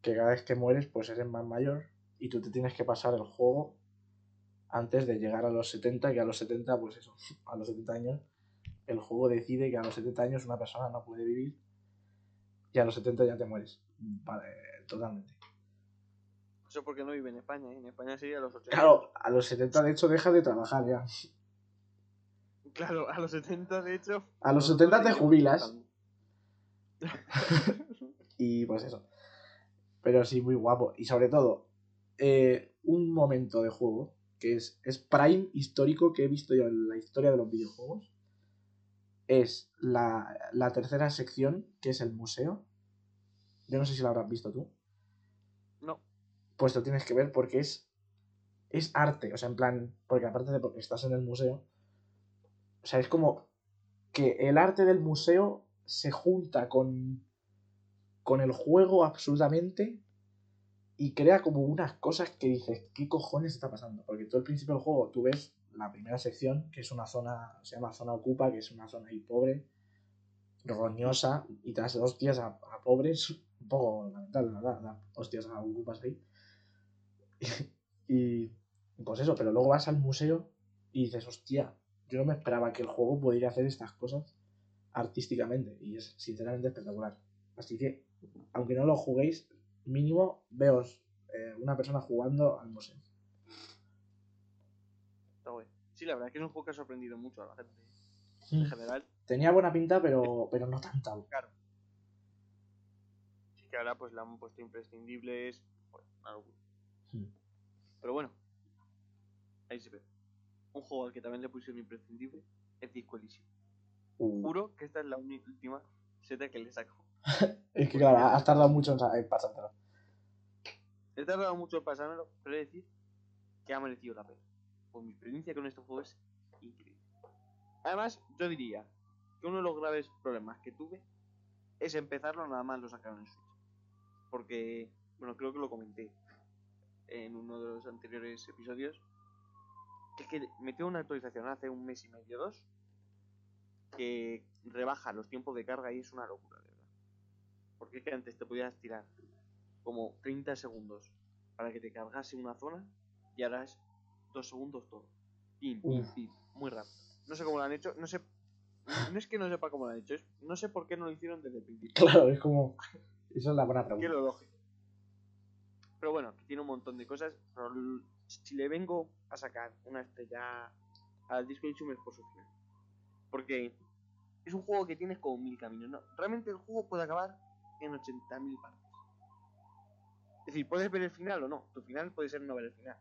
S3: que cada vez que mueres pues eres más mayor y tú te tienes que pasar el juego antes de llegar a los 70, que a los 70, pues eso, a los 70 años, el juego decide que a los 70 años una persona no puede vivir y a los 70 ya te mueres. Vale, totalmente.
S2: Eso porque no vive en España, ¿eh? En España sería a los 80.
S3: Claro, a los 70 de hecho deja de trabajar ya.
S2: Claro, a los 70 de hecho.
S3: A los
S2: nosotros
S3: 70 te jubilas. Y pues eso. Pero sí, muy guapo. Y sobre todo, eh, un momento de juego que es, es prime histórico que he visto yo en la historia de los videojuegos. Es la, la tercera sección, que es el museo. Yo no sé si la habrás visto tú.
S2: No,
S3: Pues lo tienes que ver porque es, es arte. O sea, en plan, porque aparte de porque estás en el museo, o sea, es como que el arte del museo se junta con, con el juego absolutamente y crea como unas cosas que dices, ¿qué cojones está pasando? Porque tú al principio del juego tú ves la primera sección, que es una zona, se llama zona ocupa, que es una zona ahí pobre, roñosa, y te das hostias a, a pobres, un poco lamentable, la verdad, hostias a ocupas ahí. y pues eso, pero luego vas al museo y dices, hostia, yo no me esperaba que el juego pudiera hacer estas cosas artísticamente, y es sinceramente espectacular. Así que, aunque no lo juguéis, mínimo veos eh, una persona jugando al museo.
S2: Sí, la verdad es que es un juego que ha sorprendido mucho a la gente. En general,
S3: Tenía buena pinta, pero, pero no tanta.
S2: claro. Sí que ahora pues le han puesto imprescindibles. Bueno, una locura.
S3: Hmm.
S2: Pero bueno, ahí se ve. Un juego al que también le pusieron imprescindible es Disco Elysium.
S3: Uh,
S2: Juro que esta es la última seta que le saco.
S3: es que claro, has tardado mucho en pasártelo.
S2: He tardado mucho en pasármelo, pero he de decir que ha merecido la pena. Por mi experiencia con este juego es increíble. Además, yo diría que uno de los graves problemas que tuve es empezarlo nada más lo sacaron en Switch. Porque, bueno, creo que lo comenté en uno de los anteriores episodios. Que es que metió una actualización hace un mes y medio, dos, que rebaja los tiempos de carga y es una locura, de verdad. Porque es que antes te podías tirar como 30 segundos para que te cargase una zona y ahora es 2 segundos todo. Pim, pim, pim, muy rápido. No sé cómo lo han hecho, no sé. No es que no sepa cómo lo han hecho, es, no sé por qué no lo hicieron desde el principio.
S3: Claro, es como. Esa es la buena
S2: Que
S3: pregunta.
S2: lo lógico. Pero bueno, que tiene un montón de cosas. Pero si le vengo a sacar una estrella al Disco Elysium es por su final. Porque es un juego que tienes como mil caminos. ¿no? Realmente el juego puede acabar en 80.000 partes. Es decir, puedes ver el final o no. Tu final puede ser no ver el final.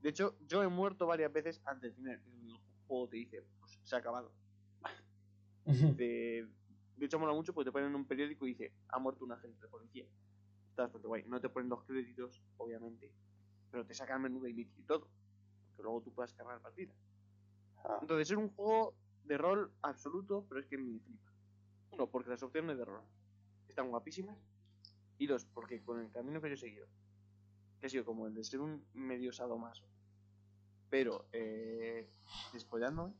S2: De hecho, yo he muerto varias veces antes del final. El juego te dice, pues se ha acabado. De, de hecho, mola mucho porque te ponen en un periódico y dice, ha muerto un agente de policía. Está bastante guay. No te ponen los créditos, obviamente, pero te sacan el menú de inicio y todo. Que luego tú puedas cargar partida.
S3: Ah,
S2: Entonces es un juego de rol absoluto, pero es que me flipa. Uno, porque las opciones de rol están guapísimas. Y dos, porque con el camino que yo he seguido, que ha sido como el de ser un medio sadomaso, pero eh, despollándome,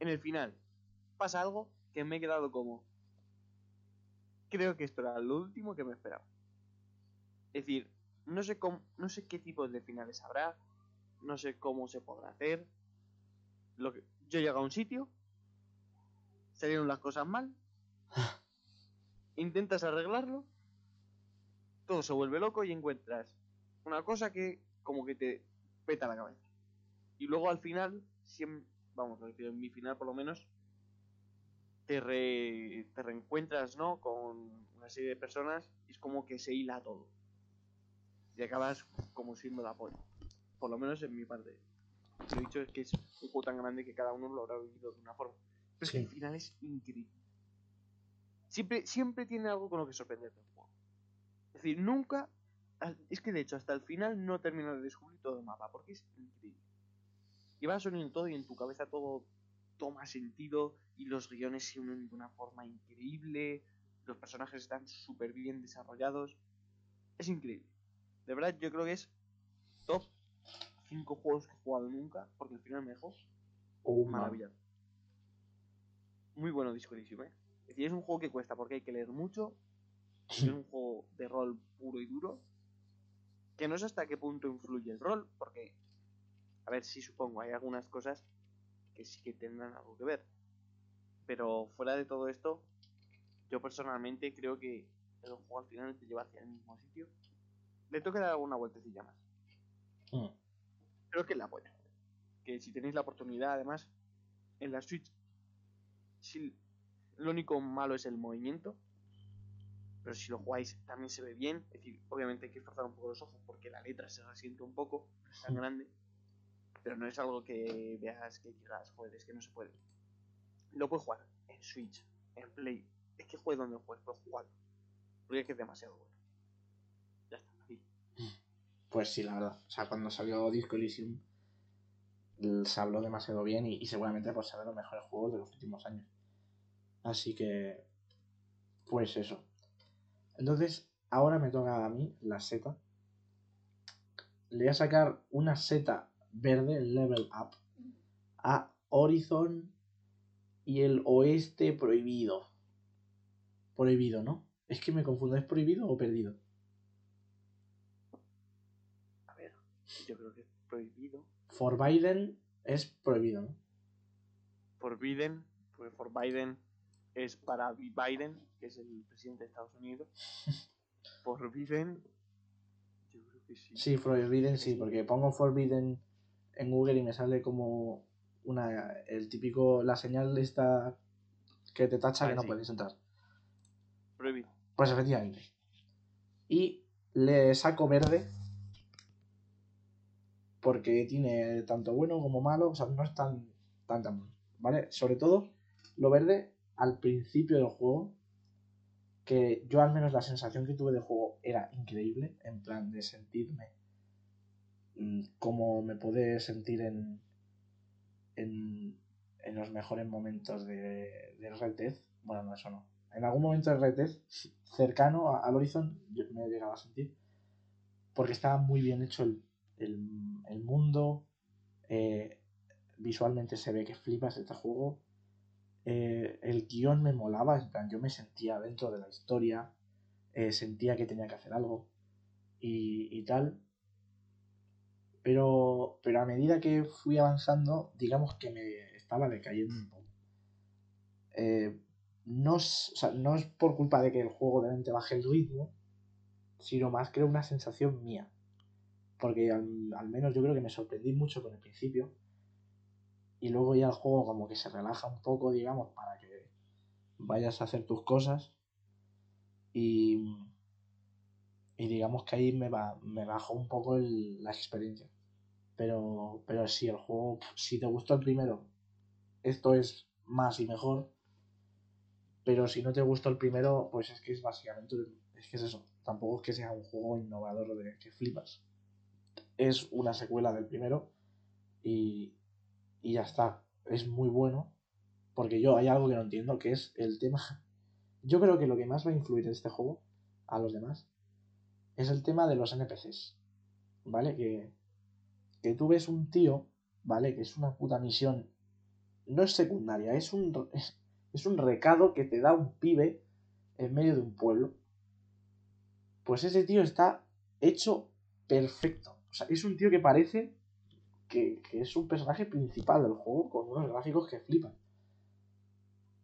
S2: en el final pasa algo que me he quedado como. Creo que esto era lo último que me esperaba. Es decir, no sé cómo, no sé qué tipos de finales habrá, no sé cómo se podrá hacer. Lo que, yo llego a un sitio, salieron las cosas mal, intentas arreglarlo, todo se vuelve loco y encuentras una cosa que como que te peta la cabeza. Y luego al final, siempre, vamos, en mi final por lo menos, te, re- te reencuentras, ¿no? Con una serie de personas y es como que se hila todo. Y acabas como siendo la polla. Por lo menos en mi parte. Lo dicho es que es un juego tan grande que cada uno lo habrá vivido de una forma. Pero es que el final es increíble. Siempre, siempre tiene algo con lo que sorprenderte el juego. Es decir, nunca. Es que de hecho, hasta el final no termino de descubrir todo el mapa, porque es increíble. Y vas uniendo todo y en tu cabeza todo toma sentido y los guiones se unen de una forma increíble. Los personajes están súper bien desarrollados. Es increíble. De verdad, yo creo que es top 5 juegos que he jugado nunca, porque el final me dejó
S3: oh.
S2: Muy bueno Disco Elysium, ¿eh? Es decir, es un juego que cuesta porque hay que leer mucho. Es un juego de rol puro y duro. Que no sé hasta qué punto influye el rol, porque, a ver si supongo, hay algunas cosas que sí que tendrán algo que ver. Pero fuera de todo esto, yo personalmente creo que el juego al final te lleva hacia el mismo sitio. Le toca dar alguna vueltecilla más.
S3: Mm.
S2: Creo que la apoyo. Que si tenéis la oportunidad, además, en la Switch, si lo único malo es el movimiento, pero si lo jugáis también se ve bien. Es decir, obviamente hay que esforzar un poco los ojos porque la letra se resiente un poco, no es tan grande, pero no es algo que veas que digas, joder, es que no se puede. Lo puedes jugar en Switch, en Play, es que juegue donde juegues, pero jugarlo, porque es que es demasiado bueno.
S3: Pues sí, la verdad. O sea, cuando salió Disco Elysium se habló demasiado bien y, seguramente pues será de los mejores juegos de los últimos años. Así que, pues eso. Entonces, ahora me toca a mí la seta. Le voy a sacar una seta verde, el level up, a Horizon y el oeste prohibido. Prohibido, ¿no? Es que me confundo, ¿es prohibido o perdido?
S2: A ver, yo creo que es prohibido.
S3: Forbidden es prohibido, ¿no?
S2: Forbidden, porque Forbidden es para Biden, que es el presidente de Estados Unidos. Forbidden, yo creo que sí.
S3: Sí, Forbidden sí, porque pongo Forbidden en Google y me sale como una el típico la señal esta que te tacha
S2: Ah,
S3: que no
S2: sí.
S3: puedes entrar.
S2: Prohibido.
S3: Pues efectivamente. Y le saco verde porque tiene tanto bueno como malo, o sea, no es tan tan tan ¿vale? Sobre todo lo verde al principio del juego que yo al menos la sensación que tuve de juego era increíble, en plan de sentirme mm, como me puede sentir en, en, en los mejores momentos de, de Red Dead. Bueno, no, eso no. En algún momento de Red Dead, cercano al Horizon, yo me he llegado a sentir, porque estaba muy bien hecho el, el- el mundo, eh, visualmente se ve que flipas este juego, eh, el guion me molaba, en plan, yo me sentía dentro de la historia, eh, sentía que tenía que hacer algo y, y tal. Pero, pero a medida que fui avanzando, digamos que me estaba decayendo un poco. Eh, no, es, o sea, no es por culpa de que el juego de repente baje el ritmo, sino más creo una sensación mía. Porque al, al menos yo creo que me sorprendí mucho con el principio. Y luego ya el juego como que se relaja un poco, digamos, para que vayas a hacer tus cosas. Y, y digamos que ahí me, ba- me bajó un poco la experiencia. Pero, pero sí, el juego, si te gustó el primero, esto es más y mejor. Pero si no te gustó el primero, pues es que es básicamente, es que es eso. Tampoco es que sea un juego innovador de que flipas. Es una secuela del primero y, y ya está. Es muy bueno. Porque yo hay algo que no entiendo, que es el tema. Yo creo que lo que más va a influir en este juego a los demás es el tema de los NPCs. ¿Vale? Que, que tú ves un tío, ¿vale? Que es una puta misión. No es secundaria, es un, es, es un recado que te da un pibe en medio de un pueblo. Pues ese tío está hecho perfecto. O sea, es un tío que parece que, que es un personaje principal del juego con unos gráficos que flipan.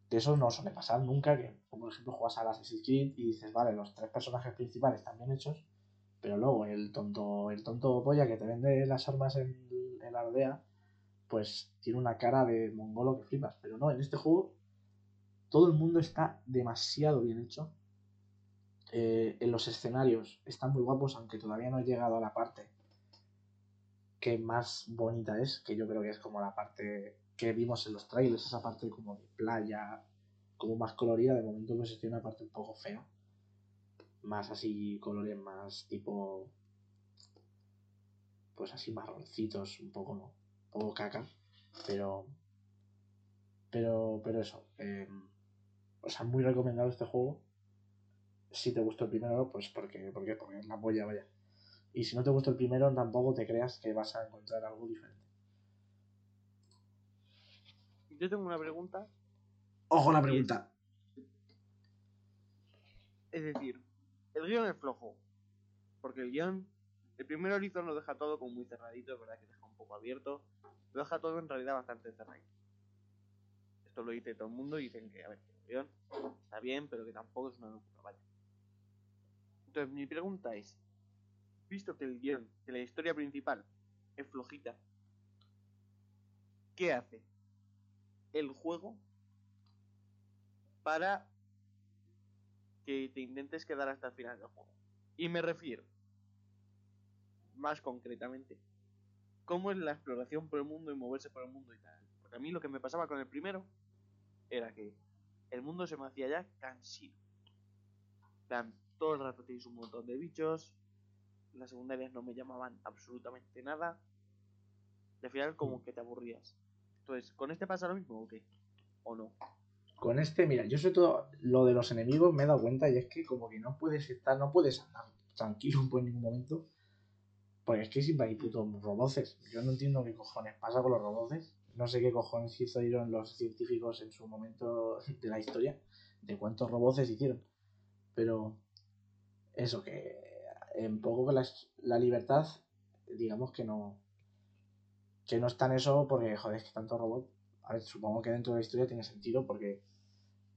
S3: Que eso no suele pasar nunca, que por ejemplo juegas a Assassin's Creed y dices, vale, los tres personajes principales están bien hechos, pero luego el tonto, el tonto polla que te vende las armas en, en la aldea, pues tiene una cara de mongolo que flipas. Pero no, en este juego todo el mundo está demasiado bien hecho. Eh, en los escenarios están muy guapos, aunque todavía no he llegado a la parte que más bonita es, que yo creo que es como la parte que vimos en los trailers, esa parte como de playa, como más colorida, de momento pues en una parte un poco fea, más así colores más tipo, pues así marroncitos, un poco no, un poco caca, pero, pero, pero eso, eh, o sea, muy recomendado este juego. Si te gustó el primero, pues porque, porque, porque es la polla, vaya. Y si no te gustó el primero, tampoco te creas que vas a encontrar algo diferente.
S2: Yo tengo una pregunta.
S3: Ojo la pregunta.
S2: Es decir, el guion es flojo. Porque el guion, el primer Horizon lo deja todo como muy cerradito, es verdad que deja un poco abierto. Lo deja todo en realidad bastante cerradito. Esto lo dice todo el mundo y dicen que, a ver, el guion está bien, pero que tampoco es una locura, vaya. Entonces, mi pregunta es, visto que el guion, que la historia principal es flojita, ¿qué hace el juego para que te intentes quedar hasta el final del juego? Y me refiero, más concretamente, cómo es la exploración por el mundo y moverse por el mundo y tal. Porque a mí lo que me pasaba con el primero era que el mundo se me hacía ya cansino. Todo el rato tienes un montón de bichos, las secundarias no me llamaban absolutamente nada. Y al final como que te aburrías. Entonces, ¿con este pasa lo mismo o qué? ¿O no?
S3: Con este, mira, yo sobre todo lo de los enemigos me he dado cuenta y es que como que no puedes estar, no puedes andar tranquilo por ningún momento. Porque es que siempre hay putos roboces. Yo no entiendo qué cojones pasa con los roboces. No sé qué cojones hicieron los científicos en su momento de la historia. De cuántos roboces hicieron. Pero eso, que en poco que la, la libertad, digamos que no. Que no está en eso porque, joder, es que tanto robot. A ver, supongo que dentro de la historia tiene sentido porque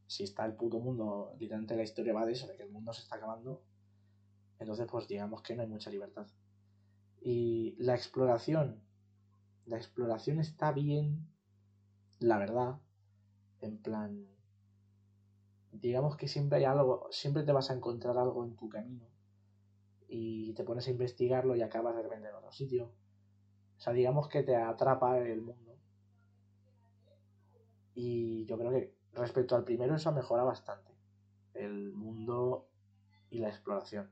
S3: si está el puto mundo, literalmente la historia va de eso, de que el mundo se está acabando. Entonces, pues digamos que no hay mucha libertad. Y la exploración, la exploración está bien, la verdad, en plan, digamos que siempre hay algo, siempre te vas a encontrar algo en tu camino y te pones a investigarlo y acabas de repente en otro sitio. O sea, digamos que te atrapa el mundo. Y yo creo que respecto al primero eso mejora bastante. el mundo y la exploración.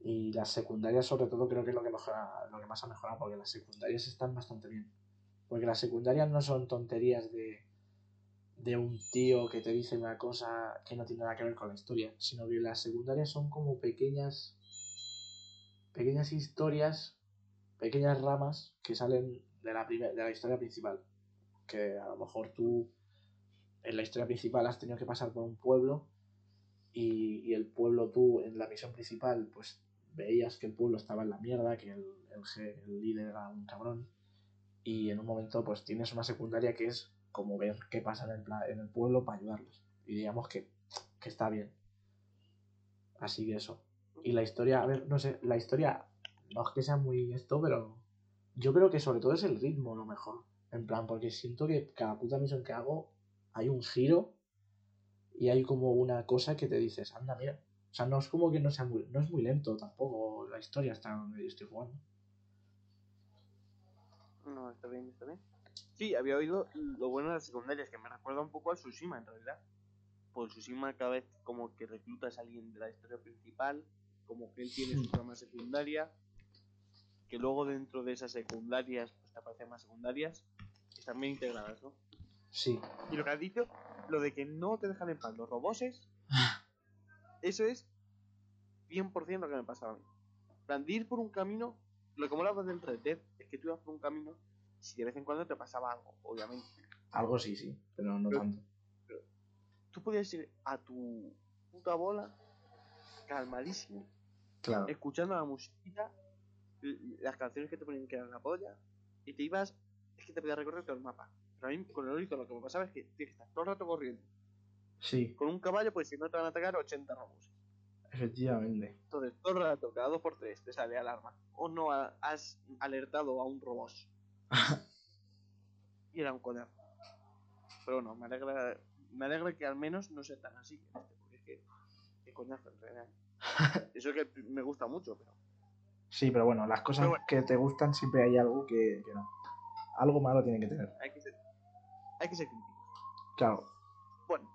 S3: Y las secundarias, sobre todo, creo que es lo que, mejora, lo que más ha mejorado, porque las secundarias están bastante bien. Porque las secundarias no son tonterías de, de un tío que te dice una cosa que no tiene nada que ver con la historia, sino que las secundarias son como pequeñas pequeñas historias, pequeñas ramas que salen de la, de la historia principal. Que a lo mejor tú en la historia principal has tenido que pasar por un pueblo y, y el pueblo tú en la misión principal pues veías que el pueblo estaba en la mierda, que el, el, el líder era un cabrón y en un momento pues tienes una secundaria que es como ver qué pasa en el, en el pueblo para ayudarlos. Y digamos que, que está bien. Así que eso. Y la historia, a ver, no sé, la historia no es que sea muy esto, pero yo creo que sobre todo es el ritmo lo mejor. En plan, porque siento que cada puta misión que hago hay un giro y hay como una cosa que te dices, anda, mira. O sea, no es como que no sea muy, no es muy lento tampoco la historia hasta donde yo estoy jugando.
S2: No, está bien, está bien. Sí, había oído lo bueno de las secundarias, que me recuerda un poco al Tsushima en realidad. Por Tsushima cada vez como que reclutas a alguien de la historia principal, como que él tiene su trama secundaria, que luego dentro de esas secundarias pues te aparecen más secundarias, que están bien integradas, ¿no?
S3: Sí,
S2: Y lo que has dicho, lo de que no te dejan en paz los roboses, eso es 100% lo que me pasaba a mí. Plan, de ir por un camino, lo que molaba del Red Dead es que tú ibas por un camino, si de vez en cuando te pasaba algo, obviamente.
S3: algo sí, sí, pero no
S2: Pero-
S3: tanto.
S2: Tú podías ir a tu puta bola, calmadísimo,
S3: Claro.
S2: escuchando la musiquita, las canciones que te ponían que eran la polla, y te ibas, es que te podías recorrer todo el mapa. Pero a mí con el Horizon lo que me pasaba es que tienes que estar todo el rato corriendo.
S3: Sí,
S2: Con un caballo, pues si no te van a atacar 80 robos.
S3: efectivamente.
S2: Entonces, todo el rato, cada 2x3 te sale alarma. O no ha- has alertado a un robot. y era un coñazo. Pero bueno, me alegra, me alegra que al menos no sea tan así. Porque es que, qué coñazo en realidad. Eso es que me gusta mucho, pero
S3: Sí, pero bueno, las cosas
S2: bueno.
S3: que te gustan siempre hay algo que, que no. Algo malo tiene que tener.
S2: hay que ser, hay que ser críticos.
S3: Claro.
S2: Bueno,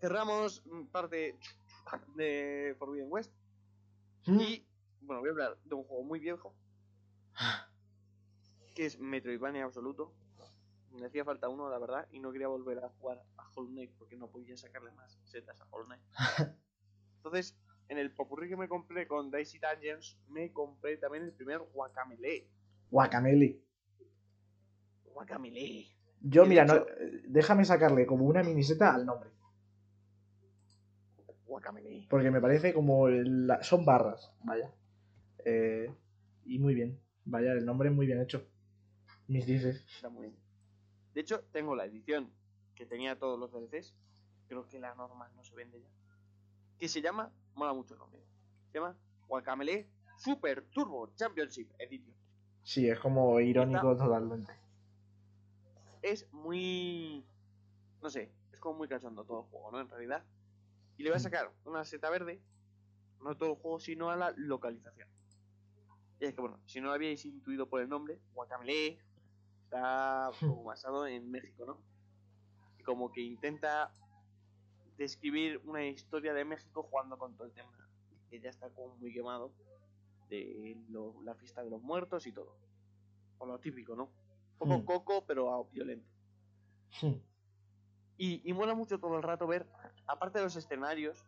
S2: cerramos mm, parte de Forbidden West. Y bueno, voy a hablar de un juego muy viejo. Que es Metroidvania absoluto. Me hacía falta uno, la verdad, y no quería volver a jugar a Hollow Knight porque no podía sacarle más setas a Hollow Knight. Entonces, en el popurrí que me compré con Daisy Dungeons, me compré también el primer Guacamele.
S3: Guacamele.
S2: Guacamele.
S3: Yo, mira, no, eh, déjame sacarle como una miniseta al nombre.
S2: Guacamele.
S3: Porque me parece como. la- son barras, vaya. Eh, y muy bien. Vaya, el nombre muy bien hecho. Mis dices.
S2: Está muy bien. De hecho, tengo la edición que tenía todos los DLCs. Creo que la normal no se vende ya. Que se llama, mola mucho el nombre. Se llama Guacamele Super Turbo Championship Edition.
S3: Sí, es como irónico totalmente.
S2: Es muy. No sé, es como muy cachondo todo el juego, ¿no? En realidad. Y le voy a sacar una seta verde, no a todo el juego, sino a la localización. Y es que, bueno, si no lo habíais intuido por el nombre, Guacamele está como basado en México, ¿no? Y como que intenta describir una historia de México jugando con todo el tema que ya está como muy quemado de lo- la fiesta de los muertos y todo. O lo típico, ¿no? Un poco
S3: Hmm.
S2: coco, pero ah, violento. Y, y mola mucho todo el rato ver, aparte de los escenarios,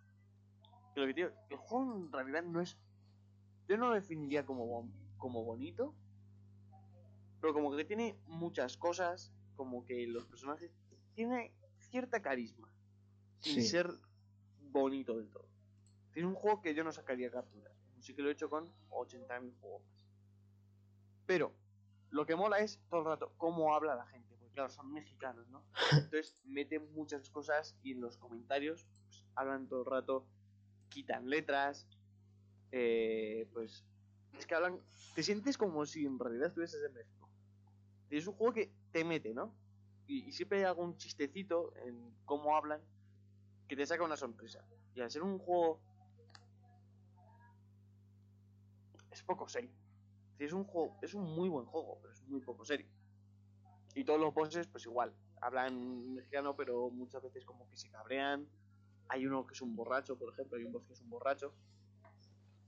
S2: que lo que tío, el juego en realidad no es. Yo no lo definiría como, como bonito, pero como que tiene muchas cosas, como que los personajes. Tiene cierta carisma, sin
S3: Sí.
S2: ser bonito del todo. Tiene un juego que yo no sacaría capturas, sí que lo he hecho con 80.000 juegos más. Pero lo que mola es todo el rato cómo habla la gente, porque claro, son mexicanos, ¿no? Entonces meten muchas cosas y en los comentarios pues, hablan todo el rato, quitan letras, eh, pues es que hablan, te sientes como si en realidad estuvieses en México. Es un juego que te mete, ¿no? Y, y siempre hay algún chistecito en cómo hablan que te saca una sonrisa. Y al ser un juego es poco serio. Es un juego, es un muy buen juego, pero es muy poco serio. Y todos los bosses, pues igual. hablan mexicano, pero muchas veces como que se cabrean. Hay uno que es un borracho, por ejemplo, hay un boss que es un borracho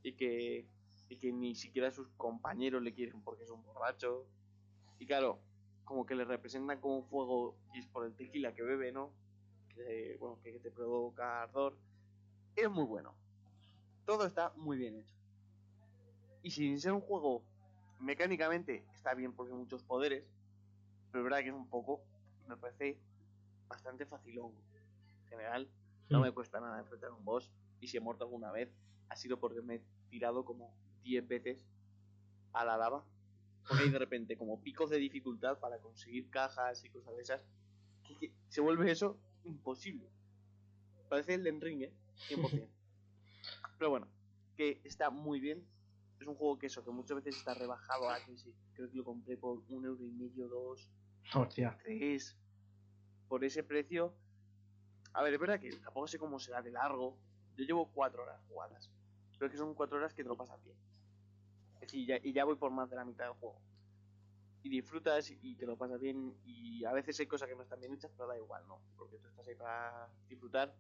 S2: y que, y que ni siquiera sus compañeros le quieren porque es un borracho. Y claro, como que le representan como un fuego y es por el tequila que bebe, ¿no? Que, bueno, que te provoca ardor. Es muy bueno. Todo está muy bien hecho. Y sin ser un juego mecánicamente está bien porque hay muchos poderes, pero es verdad que es un poco, me parece bastante facilón. En general, no me cuesta nada enfrentar a un boss y si he muerto alguna vez ha sido porque me he tirado como 10 veces a la lava. Porque hay de repente como picos de dificultad para conseguir cajas y cosas de esas. Que, que se vuelve eso imposible. Parece el de Ring, ¿eh? 100%. Pero bueno, que está muy bien. Es un juego que eso, que muchas veces está rebajado a que sí. Creo que lo compré por un euro y medio, dos,
S3: Hostia.
S2: tres. Por ese precio. A ver, es verdad que tampoco sé cómo será de largo. Yo llevo cuatro horas jugadas. Pero es que son cuatro horas que te lo pasas bien. Ya, y ya voy por más de la mitad del juego. Y disfrutas y te lo pasas bien. Y a veces hay cosas que no están bien hechas, pero da igual, ¿no? Porque tú estás ahí para disfrutar.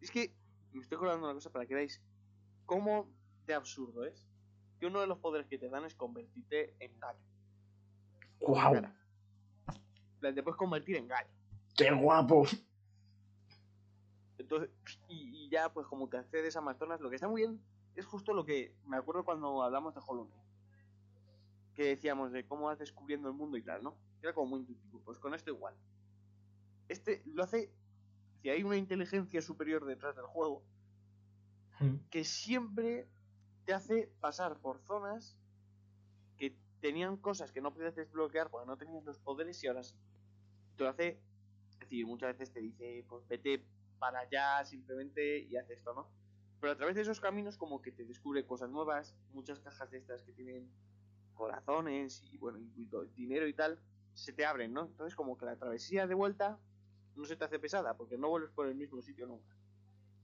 S2: Y es que me estoy acordando una cosa para que veáis cómo de absurdo es. Que uno de los poderes que te dan es convertirte en gallo.
S3: ¡Guau!
S2: Plan, Te puedes convertir en gallo.
S3: ¡Qué guapo!
S2: Entonces, y, y ya, pues como te accedes a más zonas, lo que está muy bien es justo lo que me acuerdo cuando hablamos de Hollow Knight. Que decíamos de cómo vas descubriendo el mundo y tal, ¿no? Era como muy intuitivo. Pues con esto igual. Este lo hace. Si hay una inteligencia superior detrás del juego, que siempre te hace pasar por zonas que tenían cosas que no podías desbloquear porque no tenías los poderes y ahora sí. Te lo hace. Es decir, muchas veces te dice, pues vete para allá simplemente y hace esto, ¿no? Pero a través de esos caminos como que te descubre cosas nuevas, muchas cajas de estas que tienen corazones y bueno, y, dinero y tal, se te abren, ¿no? Entonces como que la travesía de vuelta no se te hace pesada porque no vuelves por el mismo sitio nunca.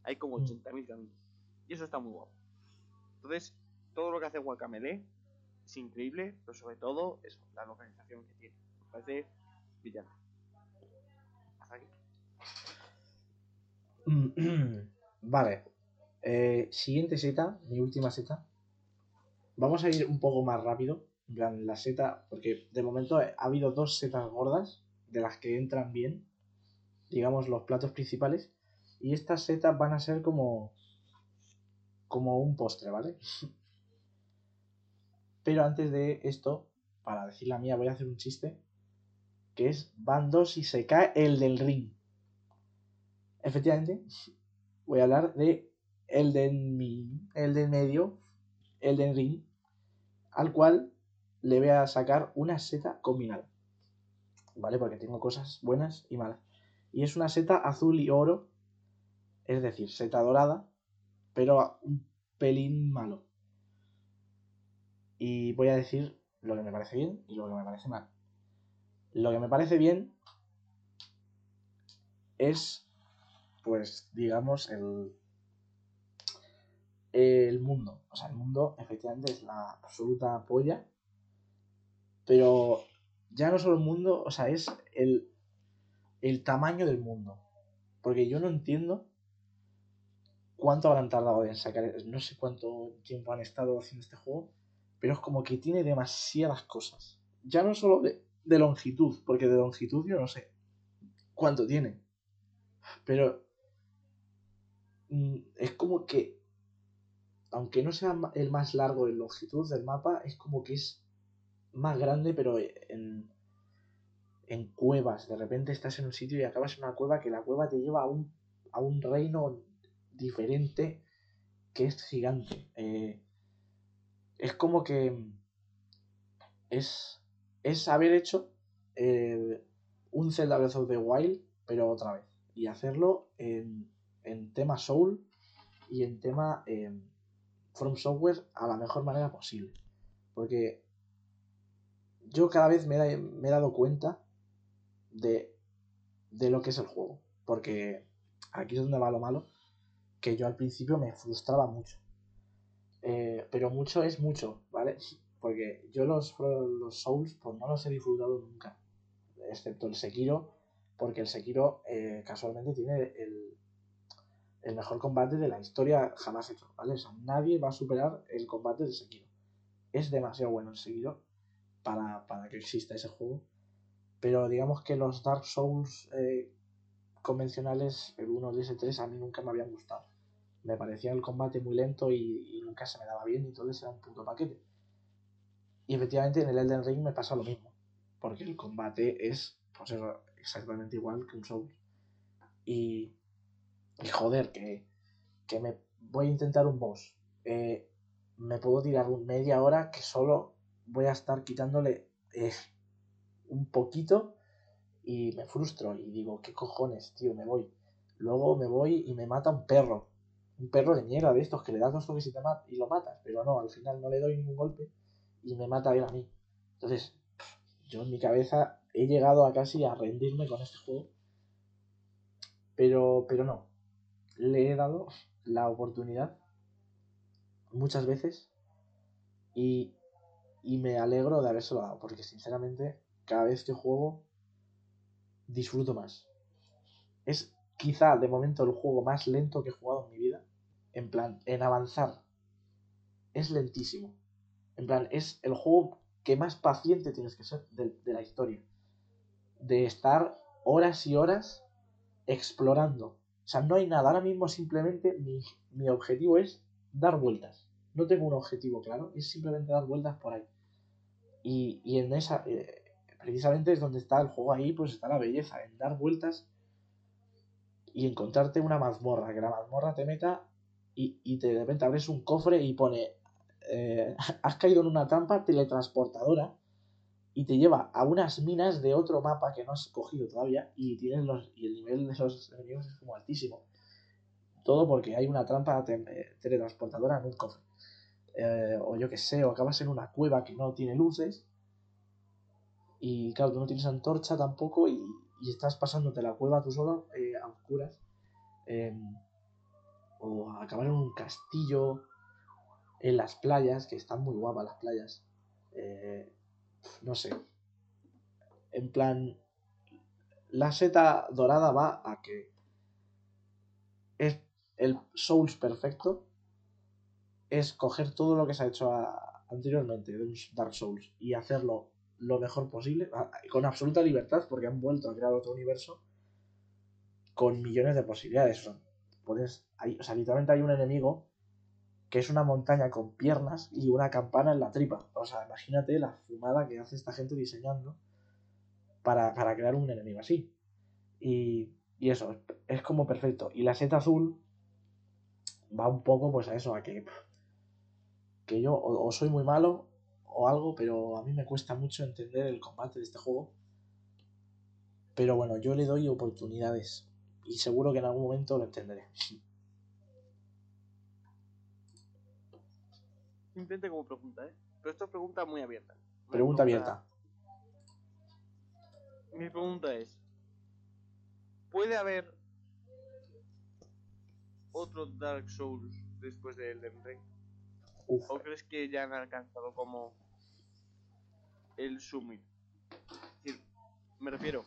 S2: Hay como
S3: Mm.
S2: 80.000 caminos. Y eso está muy guapo. Entonces, todo lo que hace Guacamele es increíble, pero sobre todo eso, la localización que tiene. Me parece brillante. Hasta aquí.
S3: Vale. Eh, siguiente seta, mi última seta. Vamos a ir un poco más rápido. En plan, la seta, porque de momento ha habido dos setas gordas de las que entran bien, digamos, los platos principales. Y estas setas van a ser como. como un postre, ¿vale? Pero antes de esto, para decir la mía, voy a hacer un chiste. Que es: van dos y se cae el del ring. Efectivamente, voy a hablar de Elden, Mi- Elden Medio, Elden Ring, al cual le voy a sacar una seta combinada. ¿Vale? Porque tengo cosas buenas y malas. Y es una seta azul y oro, es decir, seta dorada, pero un pelín malo. Y voy a decir lo que me parece bien y lo que me parece mal. Lo que me parece bien es pues digamos el el mundo. O sea el mundo efectivamente es la absoluta polla pero ya no solo el mundo o sea es el el tamaño del mundo. Porque yo no entiendo cuánto habrán tardado en sacar no sé cuánto tiempo han estado haciendo este juego pero es como que tiene demasiadas cosas. Ya no solo de, de longitud porque de longitud yo no sé cuánto tiene pero mm, es como que, aunque no sea el más largo en longitud del mapa, es como que es más grande, pero en, en cuevas. De repente estás en un sitio y acabas en una cueva que la cueva te lleva a un, a un reino diferente que es gigante. Eh, es como que es, es haber hecho eh, un Zelda Breath of the Wild, pero otra vez. Y hacerlo en, en tema Soul y en tema eh, From Software a la mejor manera posible. Porque yo cada vez me, he dado cuenta de, de lo que es el juego. Porque aquí es donde va lo malo, que yo al principio me frustraba mucho. Eh, pero mucho es mucho, ¿vale? Porque yo los, los Souls pues no los he disfrutado nunca. Excepto el Sekiro, porque el Sekiro eh, casualmente tiene el, el mejor combate de la historia jamás hecho, ¿vale? O sea, nadie va a superar el combate del Sekiro. Es demasiado bueno el Sekiro para, para que exista ese juego. Pero digamos que los Dark Souls eh, convencionales, el 1, el S3, a mí nunca me habían gustado. Me parecía el combate muy lento y, y nunca se me daba bien y entonces era un puto paquete. Y efectivamente en el Elden Ring me pasa lo mismo. Porque el combate es pues eso, exactamente igual que un Souls. Y, y joder, que, que me voy a intentar un boss. Eh, me puedo tirar media hora que solo voy a estar quitándole eh, un poquito y me frustro y digo, ¿qué cojones, tío? Me voy. Luego me voy y me mata un perro. Un perro de mierda de estos que le das dos toques y, te mata, y lo matas. Pero no, al final no le doy ningún golpe y me mata él a mí. Entonces, yo en mi cabeza he llegado a casi a rendirme con este juego. Pero, pero no. Le he dado la oportunidad muchas veces y, y me alegro de habérselo dado. Porque sinceramente, cada vez que juego, disfruto más. Es quizá de momento el juego más lento que he jugado en mi vida. En plan, en avanzar. Es lentísimo. En plan, es el juego que más paciente tienes que ser de, de, la historia. De estar horas y horas explorando. O sea, no hay nada. Ahora mismo simplemente mi, mi objetivo es dar vueltas. No tengo un objetivo claro, es simplemente dar vueltas por ahí. Y, y en esa, eh, precisamente es donde está el juego ahí, pues está la belleza, en dar vueltas y encontrarte una mazmorra, que la mazmorra te meta y, y te de repente abres un cofre y pone eh, has caído en una trampa teletransportadora y te lleva a unas minas de otro mapa que no has cogido todavía y tienes los y el nivel de los enemigos es como altísimo. Todo porque hay una trampa eh, teletransportadora en un cofre. Eh, o yo que sé, o acabas en una cueva que no tiene luces y claro, tú no tienes antorcha tampoco y, y estás pasándote la cueva tú solo eh, a oscuras. o acabar en un castillo en las playas, que están muy guapas las playas. Eh, no sé. En plan, la seta dorada va a que es el Souls perfecto. Es coger todo lo que se ha hecho anteriormente de un Dark Souls y hacerlo lo mejor posible, con absoluta libertad, porque han vuelto a crear otro universo con millones de posibilidades. Puedes, o sea, literalmente hay un enemigo que es una montaña con piernas y una campana en la tripa. O sea, imagínate la fumada que hace esta gente diseñando para, para crear un enemigo así. Y, y eso, es, como perfecto. Y la seta azul va un poco pues a eso, a que, que yo o soy muy malo o algo, pero a mí me cuesta mucho entender el combate de este juego. Pero bueno, yo le doy oportunidades y seguro que en algún momento lo entenderé.
S2: Simplemente como pregunta, ¿eh? Pero esto es pregunta muy abierta.
S3: Una pregunta abierta.
S2: Mi pregunta es: ¿puede haber otro Dark Souls después de Elden Ring?
S3: Uf.
S2: ¿O crees que ya han alcanzado como el summit? Es decir, me refiero.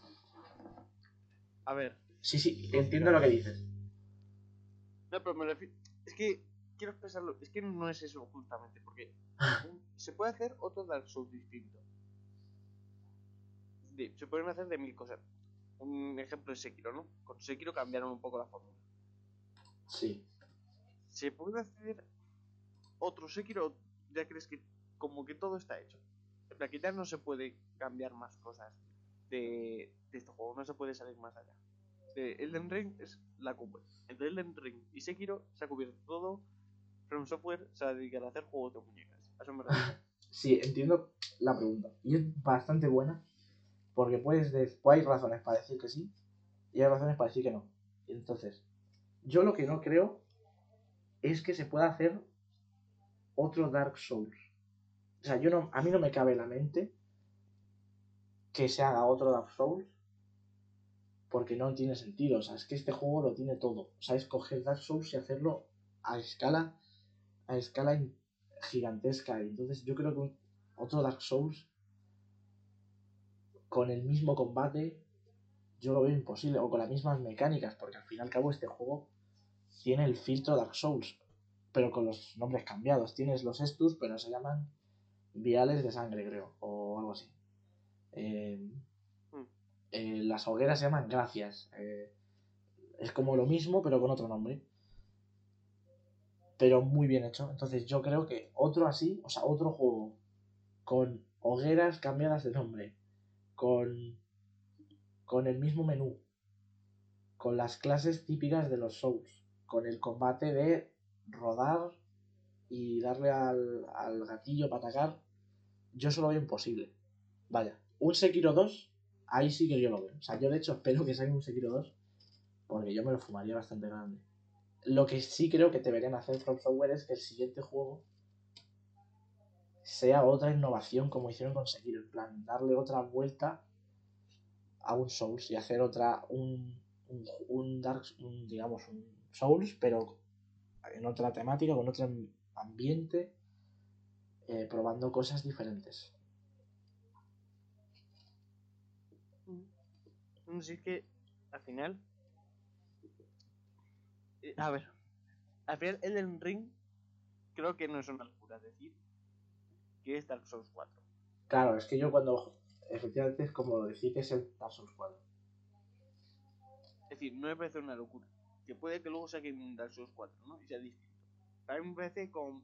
S2: A ver.
S3: Sí, sí, entiendo lo que dices.
S2: No, pero me refiero. Es que quiero expresarlo. Es que no es eso justamente, porque se puede hacer otro Dark Souls distinto. Se pueden hacer de mil cosas. Un ejemplo es Sekiro, ¿no? Con Sekiro cambiaron un poco la fórmula.
S3: Sí.
S2: ¿Se puede hacer otro Sekiro? ¿Ya crees que como que todo está hecho? En plan, ya no se puede cambiar más cosas de, de este juego, no se puede salir más allá. De Elden Ring es la cumbre. Entre Elden Ring y Sekiro se ha cubierto todo. From Software se va a hacer juegos de muñecas. Eso.
S3: Sí, entiendo la pregunta. Y es bastante buena. Porque puedes decir, hay razones para decir que sí. Y hay razones para decir que no. Entonces, yo lo que no creo es que se pueda hacer otro Dark Souls. O sea, yo no, a mí no me cabe la mente que se haga otro Dark Souls porque no tiene sentido. O sea, es que este juego lo tiene todo. O sea, es coger Dark Souls y hacerlo a escala, a escala gigantesca. Y entonces yo creo que otro Dark Souls con el mismo combate yo lo veo imposible, o con las mismas mecánicas, porque al fin y al cabo este juego tiene el filtro Dark Souls, pero con los nombres cambiados. Tienes los Estus, pero se llaman viales de sangre, creo, o algo así. Eh,
S2: Mm.
S3: eh, las hogueras se llaman gracias. eh, es como lo mismo, pero con otro nombre. Pero muy bien hecho. Entonces yo creo que otro así, o sea, otro juego con hogueras cambiadas de nombre, con, con el mismo menú, con las clases típicas de los Souls, con el combate de rodar y darle al, al gatillo para atacar, yo eso lo veo imposible. Vaya, un Sekiro 2, ahí sí que yo lo veo. O sea, yo de hecho espero que salga un Sekiro 2, porque yo me lo fumaría bastante grande. Lo que sí creo que deberían hacer From Software es que el siguiente juego sea otra innovación como hicieron con Sekiro, en plan, darle otra vuelta a un Souls y hacer otra, un, un, un Dark, digamos, un Souls, pero en otra temática, con otro ambiente, eh, probando cosas diferentes.
S2: Sé, es que al final. Eh, a ver. Al final, Elden Ring creo que no es una locura decir que es Dark Souls 4.
S3: Claro, es que yo cuando, efectivamente, es como decir que es el Dark Souls 4.
S2: Es decir, no me parece una locura. Que puede que luego saquen un Dark Souls 4, ¿no? Y sea distinto. A mí me parece con.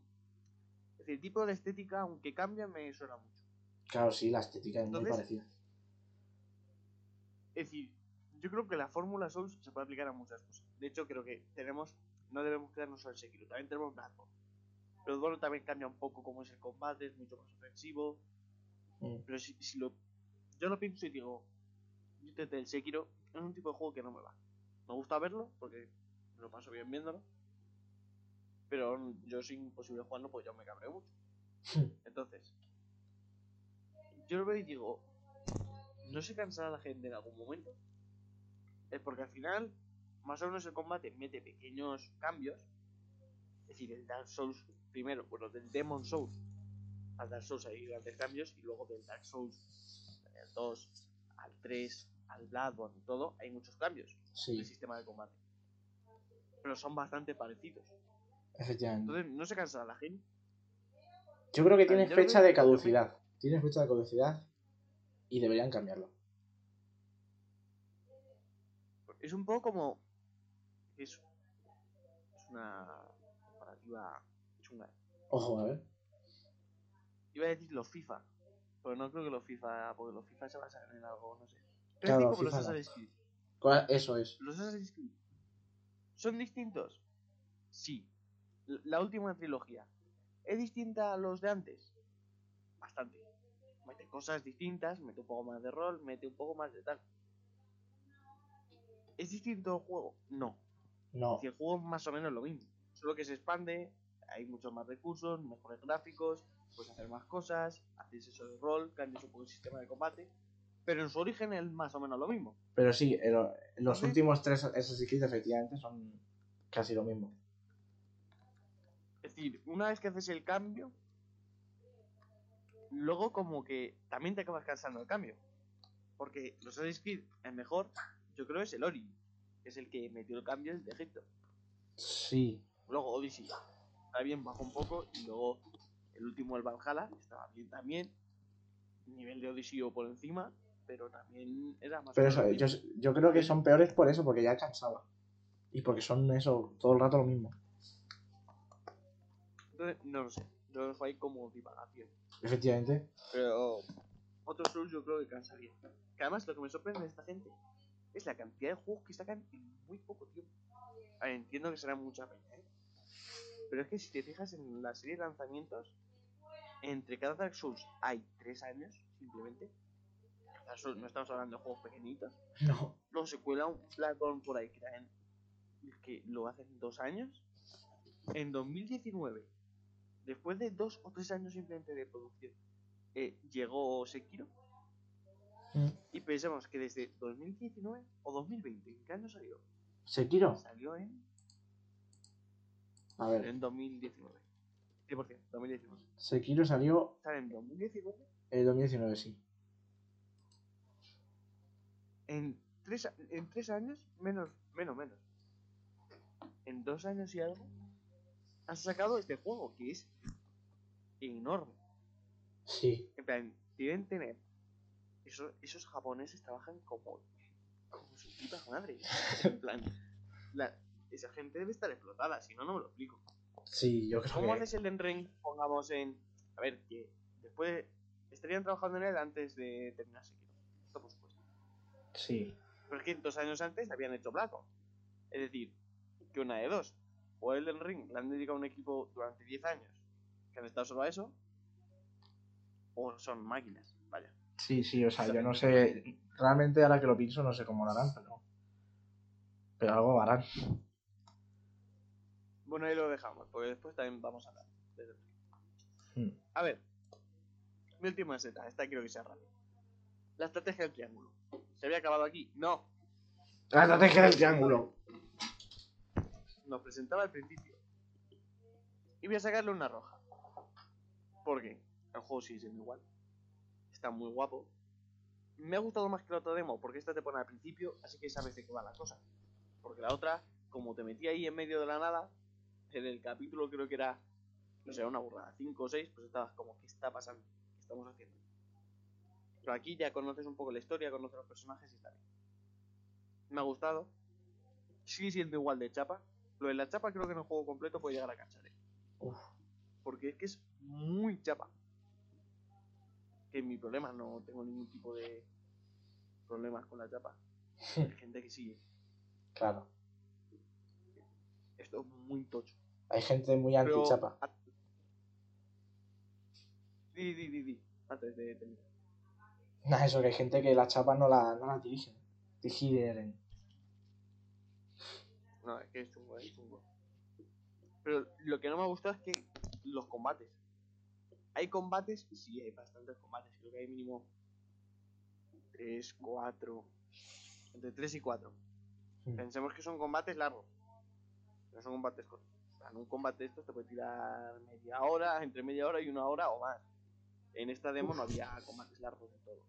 S2: Es decir, el tipo de estética, aunque cambia, me suena mucho.
S3: Claro, sí, la estética es muy
S2: Entonces-
S3: parecida.
S2: Es decir, yo creo que la fórmula Souls se puede aplicar a muchas cosas. De hecho, creo que tenemos. No debemos quedarnos solo en Sekiro. También tenemos Bloodborne. Pero Bloodborne también cambia un poco cómo es el combate, es mucho más ofensivo.
S3: Mm.
S2: Pero si, si lo. Yo lo pienso y digo. Yo desde el Sekiro es un tipo de juego que no me va. Me gusta verlo porque me lo paso bien viéndolo. Pero yo sin imposible jugarlo, pues yo me cabreo mucho. Entonces, yo lo veo y digo, ¿no se cansará la gente en algún momento? Es porque al final, más o menos el combate mete pequeños cambios. Es decir, el Dark Souls, primero, bueno, del Demon Souls al Dark Souls hay grandes cambios, y luego del Dark Souls al 2 al 3 al Bloodborne y todo, hay muchos cambios
S3: Sí,
S2: del sistema de combate. Pero son bastante parecidos.
S3: efectivamente.
S2: Entonces, ¿no se cansará la gente?
S3: Yo creo que tiene fecha de caducidad. Tiene fecha de caducidad y deberían cambiarlo.
S2: Es un poco como. Es, es una comparativa chunga.
S3: Ojo, a ver.
S2: Iba a decir los FIFA, pero no creo que los FIFA, porque los FIFA se basan en algo, no sé.
S3: Claro,
S2: decir como los. Assassin's Creed.
S3: ¿Cuál- Eso es.
S2: ¿Los Assassin's Creed son distintos? Sí. La última trilogía. ¿Es distinta a los de antes? Bastante. Mete cosas distintas, mete un poco más de rol, mete un poco más de tal. ¿Es distinto el juego? No.
S3: No.
S2: Si el juego es más o menos lo mismo. Solo que se expande, hay muchos más recursos, mejores gráficos, puedes hacer más cosas, haces eso de rol, cambias un poco el sistema de combate. Pero en su origen es más o menos lo mismo.
S3: Pero sí, el- los
S2: Entonces-
S3: últimos tres Creed efectivamente son casi lo mismo.
S2: Es decir, una vez que haces el cambio, luego como que también te acabas cansando el cambio. Porque los Assassin's Creed, el mejor, yo creo es el Ori, que es el que metió el cambio de Egipto.
S3: Sí.
S2: Luego Odyssey está bien, bajó un poco. Y luego el último, el Valhalla, estaba bien también. Nivel de Odyssey o por encima, pero también era más
S3: Pero eso, yo, creo que son peores por eso, porque ya cansaba. Y porque son eso, todo el rato lo mismo.
S2: Entonces, no lo sé. Yo lo dejo ahí como divagación.
S3: Efectivamente.
S2: Pero otros Souls yo creo que cansaría. Que además lo que me sorprende de esta gente es la cantidad de juegos que sacan en muy poco tiempo. A ver, entiendo que será mucha peña, ¿eh? Pero es que si te fijas en la serie de lanzamientos, entre cada Dark Souls hay tres años, simplemente. Dark Souls, no estamos hablando de juegos pequeñitos.
S3: No.
S2: Luego se cuela un Bloodborne por ahí que, que lo hacen dos años. En 2019, después de dos o tres años simplemente de producción, eh, llegó Sekiro.
S3: Mm.
S2: Y pensemos que desde 2019 o 2020, ¿en qué año salió?
S3: ¿Sekiro?
S2: Salió en,
S3: A ver.
S2: en 2019. 100%, 2019.
S3: Sekiro salió
S2: Sale en 2019.
S3: en 2019, sí.
S2: En tres, en tres años, menos, menos, menos. En dos años y algo, han sacado este juego que es enorme.
S3: Sí.
S2: En plan, deben tener. Esos, esos japoneses trabajan como, como su puta madre. En plan, la- esa gente debe estar explotada, si no, no me lo explico.
S3: Sí, yo creo
S2: ¿Cómo
S3: que.
S2: haces el Den Ring? Pongamos en. A ver, que después estarían trabajando en él antes de terminar Sekiro. Esto por supuesto.
S3: Sí.
S2: Pero es que dos años antes habían hecho Blackon. Es decir, que una de dos. O Elden Ring le han dedicado a un equipo durante 10 años que han estado solo a eso. O son máquinas.
S3: Sí, sí, o sea, yo no sé. Realmente ahora que lo pienso, no sé cómo lo harán, pero. Pero algo harán.
S2: Bueno, ahí lo dejamos, porque después también vamos a hablar.
S3: Hmm.
S2: A ver, mi última seta, esta quiero que sea rápida. La estrategia del triángulo. ¿Se había acabado aquí? No.
S3: La estrategia del triángulo.
S2: Nos presentaba al principio. Y voy a sacarle una roja. ¿Por qué? El juego sigue siendo igual. Está muy guapo. Me ha gustado más que la otra demo, porque esta te pone al principio, así que sabes de qué va la cosa. Porque la otra, como te metí ahí en medio de la nada, en el capítulo creo que era, no sé, una burrada, 5 o 6, pues estabas como, ¿qué está pasando? ¿Qué estamos haciendo? Pero aquí ya conoces un poco la historia, conoces los personajes y tal. Me ha gustado. Sigue siendo igual de chapa. Lo de la chapa creo que en el juego completo puede llegar a cansar, ¿eh? Porque es que es muy chapa. Que mi problema, no tengo ningún tipo de problemas con la chapa. Hay gente que sigue.
S3: Claro.
S2: Esto es muy tocho.
S3: Hay gente muy
S2: Pero-
S3: anti-chapa.
S2: Di, di, di, di. Antes de terminar.
S3: Nah, eso que hay gente que la chapa no la, no la dirigen. Digieren.
S2: No, es que es chungo, es chungo. Pero lo que no me ha gustado es que los combates. Hay combates, sí, hay bastantes combates. Creo que hay mínimo 3, 4. Entre 3 y 4.
S3: Mm.
S2: Pensemos que son combates largos. No son combates cortos. En un combate de estos te puede tirar media hora, entre media hora y una hora o más. En esta demo no había combates largos de todo.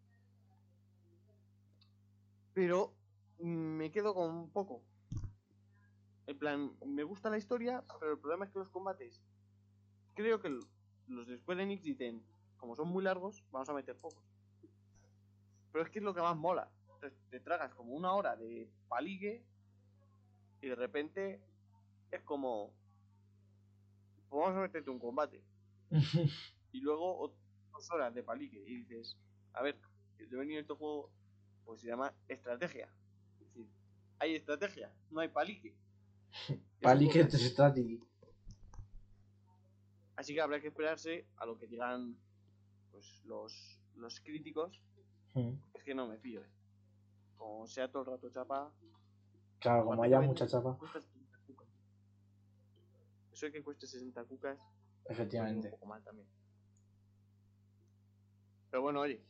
S2: Pero mm, me quedo con un poco. En plan, me gusta la historia, pero el problema es que los combates. Creo que los de Square Enix dicen, como son muy largos, vamos a meter pocos. Pero es que es lo que más mola. Te, te tragas como una hora de palique y de repente es como. pues vamos a meterte un combate. Y luego dos horas de palique y dices, a ver, el devenir de este juego pues se llama estrategia. Es decir, hay estrategia, no hay palique. Es
S3: Palique
S2: poco-
S3: Strategy.
S2: Así que habrá que esperarse a lo que digan pues los, los críticos.
S3: Mm.
S2: Es que no me fío, eh. Como sea todo el rato chapa,
S3: Claro, como haya mucha chapa,
S2: cuesta 60 cucas. Eso de que cueste 60 cucas, pues, un
S3: efectivamente.
S2: poco mal también. Pero bueno, oye.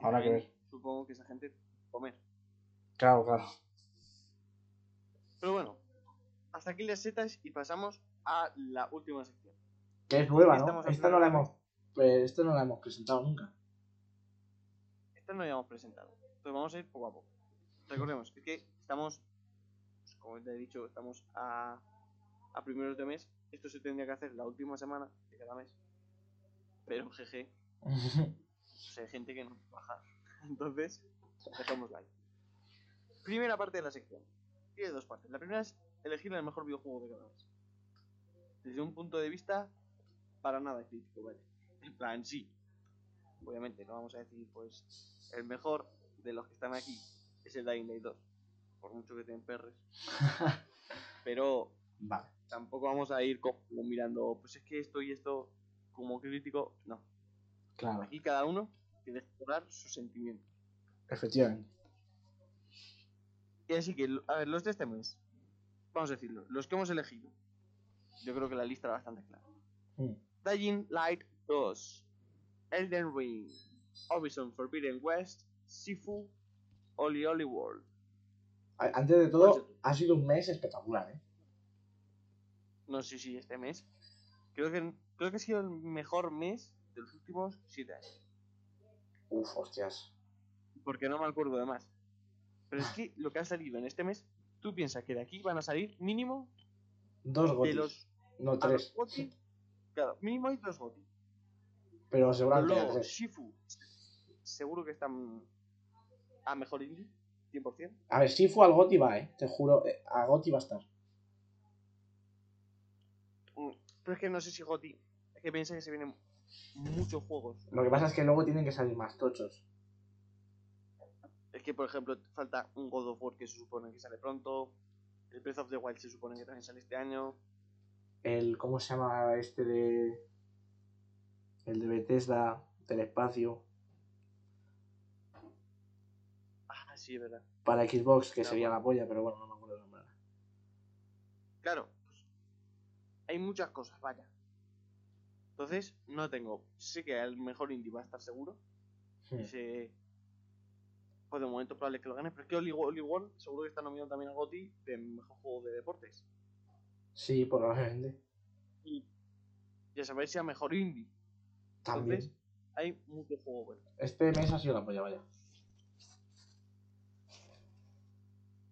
S3: Habrá que
S2: también
S3: ver.
S2: Supongo que esa gente comer.
S3: Claro, claro.
S2: Pero bueno, hasta aquí las setas y pasamos a la última sección.
S3: Que es nueva, ¿no? Esta no la hemos. Pues esta no la hemos presentado nunca.
S2: Esta no la habíamos presentado. Entonces vamos a ir poco a poco. Recordemos, es que estamos, pues, como te he dicho, estamos a, a primeros de mes. Esto se tendría que hacer la última semana de cada mes. Pero jeje, pues hay gente que no baja. Entonces, dejémoslo ahí. Primera parte de la sección. Tiene dos partes. La primera es elegir el mejor videojuego de cada mes. Desde un punto de vista para nada crítico, ¿vale? En plan, sí. Obviamente, no vamos a decir, pues, el mejor de los que están aquí es el Dying Light 2. Por mucho que tengan perres. Pero
S3: vale.
S2: tampoco vamos a ir como mirando, pues es que esto y esto como crítico. No.
S3: Claro,
S2: Aquí cada uno tiene que explorar sus sentimientos.
S3: efectivamente.
S2: Y así que, a ver, los de este mes, vamos a decirlo, los que hemos elegido, yo creo que la lista era bastante clara.
S3: Mm.
S2: Dying Light 2, Elden Ring, Horizon Forbidden West, Sifu, Oli Oli World.
S3: Antes de
S2: ¿Cuál es
S3: todo, ha sido un mes espectacular, ¿eh?
S2: No sé si este mes. Creo que, creo que ha sido el mejor mes de los últimos 7 años.
S3: Uf, hostias.
S2: Porque no me acuerdo de más. Pero es que lo que ha salido en este mes, tú piensas que de aquí van a salir mínimo
S3: Dos
S2: de
S3: gotis.
S2: los.
S3: No,
S2: a los
S3: tres.
S2: Claro, mínimo hay dos GOTY.
S3: Pero seguramente
S2: luego,
S3: tres.
S2: Shifu, seguro que están a mejor indie, 100%.
S3: A ver, Sifu al Goti va, eh. Te juro, eh, a Goti va a estar.
S2: Mm, Pero es que no sé si GOTY, es que piensa que se vienen muchos juegos.
S3: Lo que pasa es que luego tienen que salir más tochos.
S2: Es que, por ejemplo, falta un God of War que se supone que sale pronto. El Breath of the Wild se supone que también sale este año.
S3: El, ¿cómo se llama este de. El de Bethesda del espacio.
S2: Ah, sí, verdad.
S3: Para Xbox, que sería la polla, pero bueno, no me acuerdo el nombre.
S2: Claro, pues, hay muchas cosas, vaya. Entonces, no tengo. Sé que el mejor indie va a estar seguro.
S3: Hmm.
S2: Ese. Pues de momento probable que lo gane. Pero es que Oli, Oli World seguro que está nominado también a GOTY de mejor juego de deportes.
S3: Sí, probablemente.
S2: Y ya sabéis si a mejor indie.
S3: También.
S2: Entonces, hay mucho juego bueno.
S3: Este mes ha sido la polla, vaya.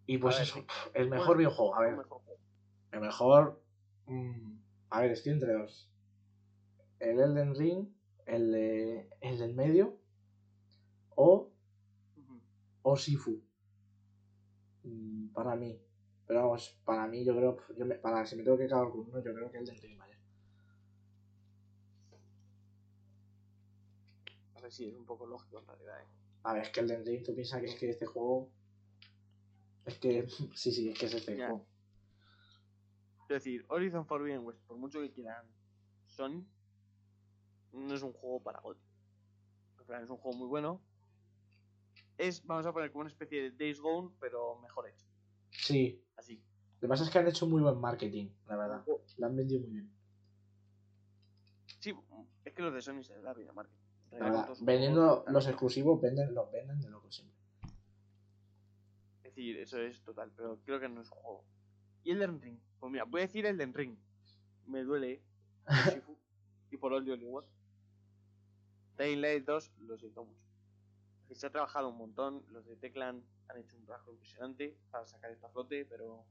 S3: Y pues
S2: ver,
S3: eso,
S2: sí.
S3: el mejor
S2: Bueno,
S3: videojuego, a ver,
S2: mejor
S3: el mejor... mm, a ver, estoy entre dos. El Elden Ring, el, de, el del medio, o,
S2: Ujú.
S3: o Sifu. Mm, para mí. Pero vamos, para mí yo creo, yo me- para si me tengo que quedar con uno, yo creo que el Ring, vaya.
S2: A ver si es un poco lógico en realidad. ¿eh?
S3: A ver, es que el Elden Ring, tú piensas que es que este juego... Es que, sí, sí, es que es este
S2: Ya.
S3: juego.
S2: Es decir, Horizon Forbidden West, por mucho que quieran Sony, no es un juego para GOTY. En plan, es un juego muy bueno. Es, vamos a poner como una especie de Days Gone, pero mejor hecho.
S3: Sí,
S2: Así.
S3: Lo que pasa es que han hecho muy buen marketing, la verdad. Lo han vendido muy bien.
S2: Sí, es que los de Sony se da bien a marketing.
S3: La verdad, vendiendo los exclusivos, venden, los venden de loco siempre.
S2: Es decir, eso es total, pero creo que no es un juego. ¿Y Elden Ring? Pues mira, voy a decir Elden Ring. Me duele y por World. Dying Light 2, lo siento mucho. Que se ha trabajado un montón, los de Teclan han hecho un trabajo impresionante para sacar esta flote, pero...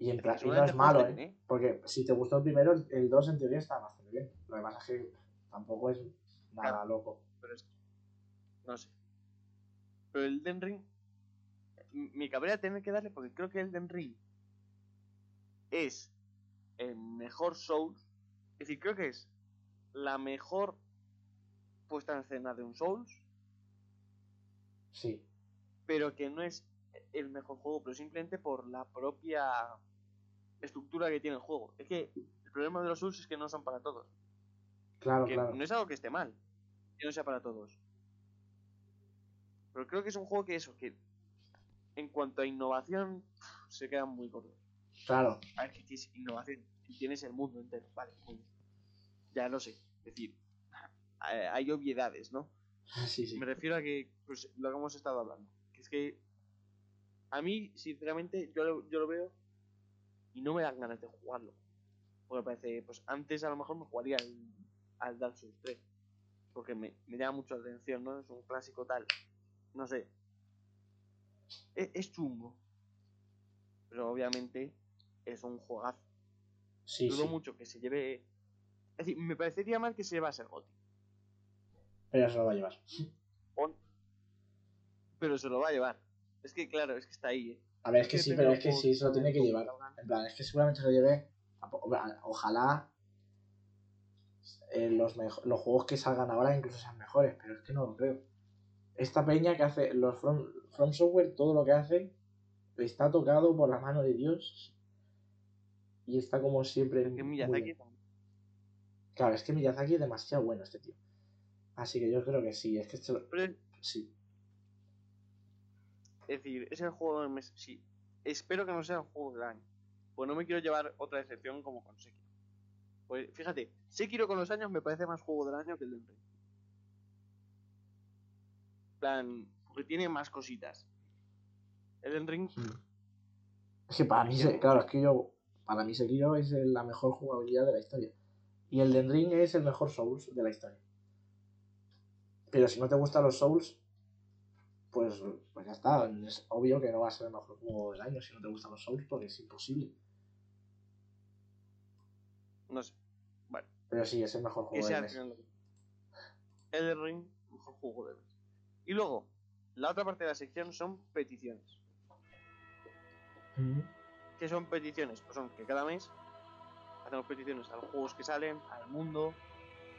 S3: Y en
S2: que
S3: plan, y no
S2: seguramente
S3: es malo, ¿eh?
S2: tienen,
S3: Porque si te gustó el primero, el- el 2 en teoría está bastante bien. Lo pasa es que tampoco es nada
S2: Claro.
S3: loco.
S2: Pero es... No sé. Pero el Elden Ring... m- Mi cabrea tener que darle porque creo que Elden Ring es el mejor Souls. Es decir, creo que es la mejor puesta en escena de un Souls,
S3: Sí.
S2: pero que no es el mejor juego, pero simplemente por la propia estructura que tiene el juego. Es que el problema de los Souls es que no son para todos.
S3: Claro,
S2: que
S3: claro.
S2: no es algo que esté mal, que no sea para todos. Pero creo que es un juego que eso, que en cuanto a innovación, se quedan muy cortos.
S3: Claro.
S2: A ver, que es innovación. Tienes el mundo entero, vale. Ya lo sé. Es decir, hay obviedades, ¿no?
S3: Sí, sí.
S2: Me refiero a que, pues, lo que hemos estado hablando. Que es que, a mí, sinceramente, yo lo, yo lo veo y no me dan ganas de jugarlo. Porque parece, pues, antes a lo mejor me jugaría al, al Dark Souls 3. Porque me, me llama mucho la atención, ¿no? Es un clásico tal. No sé. Es, es chungo. Pero obviamente es un juegazo.
S3: Sí,
S2: Dudo
S3: sí.
S2: mucho que se lleve. Es decir, me parecería mal que se llevase el GOTY.
S3: Pero eso lo va a llevar.
S2: Pero se lo va a llevar. Es que, claro, es que está ahí, ¿eh?
S3: A ver, es que sí, pero es que sí, se lo tiene que llevar. En plan, es que seguramente se lo lleve. Ojalá eh, los, los juegos que salgan ahora incluso sean mejores, pero es que no lo creo. Esta peña que hace, los From, From Software, todo lo que hace está tocado por la mano de Dios y está como siempre.
S2: Es que Miyazaki.
S3: Claro, es que Miyazaki es demasiado bueno este tío. Así que yo creo que sí, es que este lo-
S2: Pero es
S3: sí.
S2: es decir, es el juego del mes. Sí. Espero que no sea el juego del año. Pues no me quiero llevar otra decepción como con Sekiro. Pues fíjate, Sekiro con los años me parece más juego del año que el del Ring. plan, porque tiene más cositas. El Ring,
S3: Es que para mí, se- claro, es que yo, para mí Sekiro es la mejor jugabilidad de la historia. Y el Den Ring es el mejor Souls de la historia. Pero si no te gustan los Souls, pues, pues ya está. Es obvio que no va a ser el mejor juego del año si no te gustan los Souls, porque es imposible.
S2: No sé. Bueno,
S3: Pero sí, es el mejor juego del mes.
S2: Elden Ring, mejor juego del mes. Y luego, la otra parte de la sección son peticiones.
S3: Ujú.
S2: ¿Qué son peticiones? Pues son que cada mes hacemos peticiones a los juegos que salen, al mundo,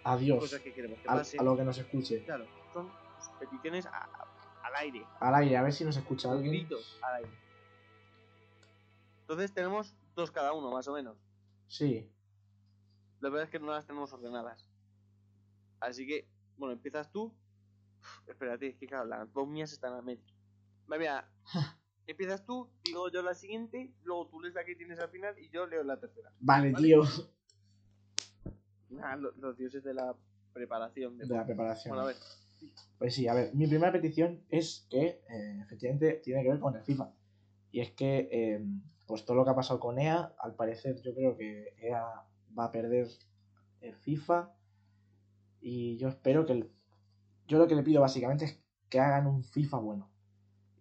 S3: Adiós.
S2: cosas que queremos que
S3: Al-
S2: pasen.
S3: a lo que nos escuche.
S2: Claro, son peticiones a- a- al aire,
S3: Al aire, a ver si nos escucha alguien.
S2: gritos al aire. Entonces tenemos dos cada uno, más o menos.
S3: Sí.
S2: La verdad es que no las tenemos ordenadas. Así que, bueno, empiezas tú. Uf, espérate, es que claro, las dos mías están a medio. Va, mira, empiezas tú, digo yo la siguiente, luego tú lees la que tienes al final y yo leo la tercera.
S3: Vale,
S2: Vale.
S3: tío.
S2: Ah, lo- los dioses de la preparación. De...
S3: De la preparación.
S2: Bueno, a ver,
S3: Pues sí, a ver, mi primera petición es que eh, efectivamente tiene que ver con el FIFA. Y es que, eh, pues todo lo que ha pasado con EA, al parecer yo creo que EA va a perder el FIFA. Y yo espero que... el- Yo lo que le pido básicamente es que hagan un FIFA bueno.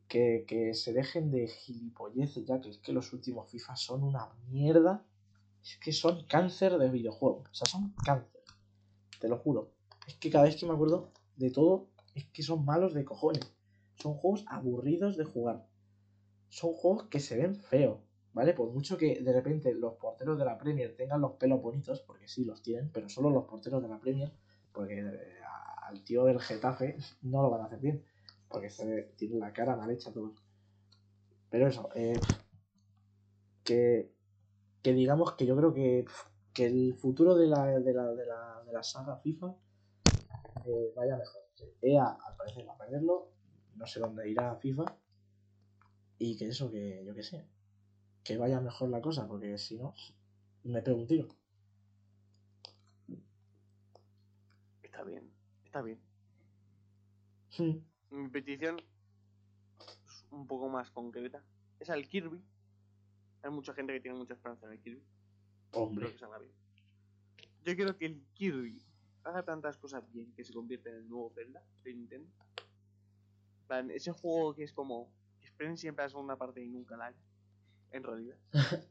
S3: Que, que se dejen de gilipolleces ya, que es que los últimos FIFA son una mierda. Es que son cáncer de videojuegos. O sea, son cáncer. Te lo juro. Es que cada vez que me acuerdo de todo, es que son malos de cojones. Son juegos aburridos de jugar. Son juegos que se ven feos, ¿vale? Por mucho que de repente los porteros de la Premier tengan los pelos bonitos, porque sí los tienen, pero solo los porteros de la Premier, porque eh, al tío del Getafe no lo van a hacer bien, porque se tiene la cara mal hecha todos. Pero eso, eh, que, que digamos que yo creo que, que el futuro de la, de la, de la, de la saga FIFA eh, vaya mejor. EA al parecer va a perderlo, no sé dónde irá FIFA, y que eso, que yo que sé, que vaya mejor la cosa, porque si no, me pego un tiro.
S2: está bien, está bien.
S3: Hmm.
S2: Mi petición es un poco más concreta. Es al Kirby. Hay mucha gente que tiene mucha esperanza en el Kirby.
S3: Hombre,
S2: que salga bien. Yo quiero que el Kirby haga tantas cosas bien que se convierta en el nuevo Zelda de Nintendo. Plan, ese juego que es como que esperen siempre a la segunda parte y nunca la haya, en realidad.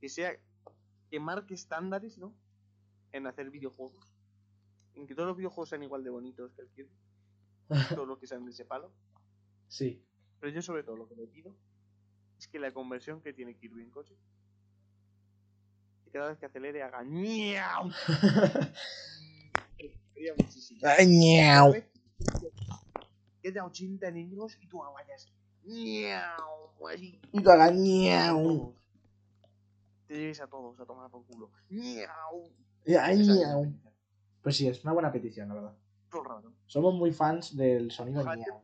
S2: que sea que marque estándares, ¿no? En hacer videojuegos. En que todos los videojuegos sean igual de bonitos que el Kirby. Todos los que sean de ese palo.
S3: sí.
S2: Pero yo sobre todo lo que le pido es que la conversión que tiene Kirby en coche, que cada vez que acelere haga ñau. Quería muchísimo. Cada vez Que haya 80 enemigos y tú vayas ñau, así.
S3: Y tú hagas
S2: a
S3: ñau.
S2: Te lleves a todos a tomar por culo. ñau.
S3: Ñau. Pues sí, es una buena petición, la verdad.
S2: Todo el rato.
S3: Somos muy fans del sonido ñau.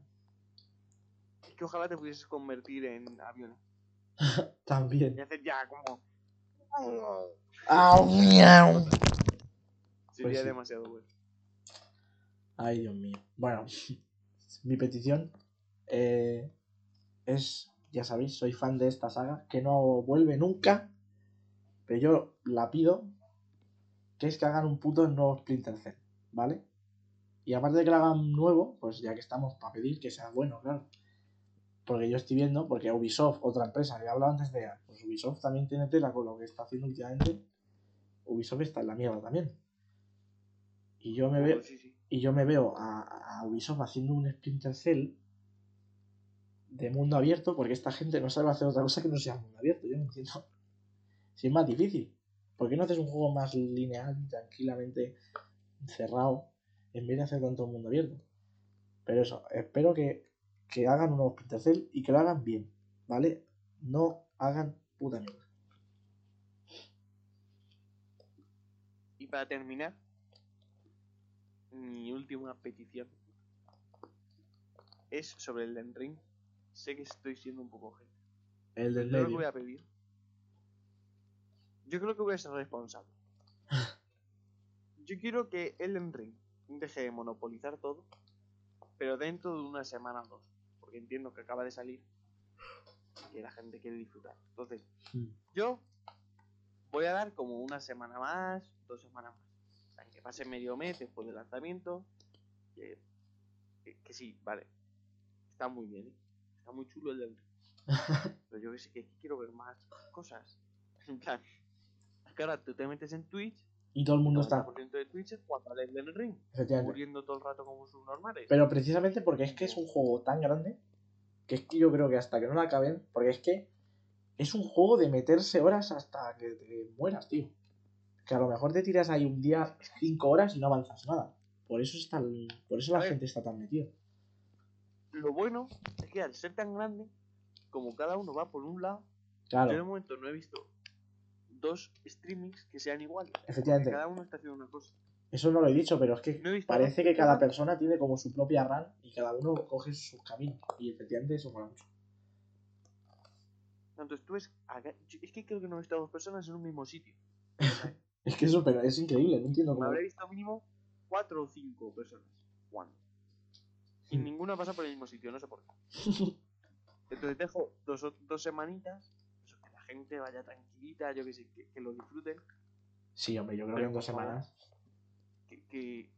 S2: Que ojalá te pudieses convertir en aviones
S3: También.
S2: y hacer ya como.
S3: Au, ñau.
S2: Sería
S3: sí.
S2: demasiado bueno.
S3: Ay, Dios mío. Bueno, mi petición eh, es, ya sabéis, soy fan de esta saga, que no vuelve nunca, pero yo la pido, que es que hagan un puto nuevo Splinter Cell, ¿vale? Y aparte de que lo hagan nuevo, pues ya que estamos para pedir que sea bueno, claro. Porque yo estoy viendo, porque Ubisoft, otra empresa, que he hablado antes de pues Ubisoft también tiene tela con lo que está haciendo últimamente. Ubisoft está en la mierda también. Y yo me veo,
S2: Sí, sí.
S3: y yo me veo a, a Ubisoft haciendo un Splinter Cell de mundo abierto porque esta gente no sabe hacer otra cosa que no sea mundo abierto. Yo no entiendo. Si es más difícil. ¿Por qué no haces un juego más lineal y tranquilamente cerrado en vez de hacer tanto mundo abierto? Pero eso, espero que, que hagan un nuevo Splinter y que lo hagan bien, ¿vale? No hagan puta mierda.
S2: Y para terminar, mi última petición es sobre el Den Ring. Sé que estoy siendo un poco gente.
S3: El del
S2: Yo lo que
S3: medio.
S2: voy a pedir. Yo creo que voy a ser responsable. Yo quiero que Elden Ring deje de monopolizar todo, pero dentro de una semana o dos. Porque entiendo que acaba de salir y que la gente quiere disfrutar. Entonces,
S3: Mm.
S2: yo voy a dar como una semana más, dos semanas más. O sea, que pase medio mes después del lanzamiento. Que, que- que sí, vale. está muy bien, ¿eh? Está muy chulo el del Pero yo que sé, que quiero ver más cosas. En plan, es que ahora tú te metes en Twitch,
S3: Y todo el mundo está.
S2: 90% de Twitch Elden Ring, muriendo todo el rato como sus normales.
S3: Pero precisamente porque es que es un juego tan grande que es que yo creo que hasta que no lo acaben, porque es que es un juego de meterse horas hasta que te mueras, tío. Que a lo mejor te tiras ahí un día 5 horas y no avanzas nada. Por eso está por eso la gente está tan metida.
S2: Lo bueno es que al ser tan grande, como cada uno va por un lado, yo de
S3: Claro,
S2: momento no he visto dos streamings que sean iguales.
S3: efectivamente.
S2: Cada uno está haciendo una cosa.
S3: Eso no lo he dicho, pero es que
S2: No
S3: parece que cada persona tiene como su propia run y cada uno coge sus caminos. Y efectivamente eso mola mucho.
S2: Entonces tú yo- es que creo que no he visto a dos personas en un mismo sitio.
S3: Es que eso pero es increíble, no entiendo
S2: Me
S3: cómo.
S2: habré visto mínimo cuatro o cinco personas. Y
S3: Mm.
S2: ninguna pasa por el mismo sitio, no sé por qué. Entonces dejo dos, dos semanitas, gente vaya tranquilita, yo que sé, que, que lo disfruten,
S3: Sí, hombre, yo creo que en dos semanas.
S2: que, que,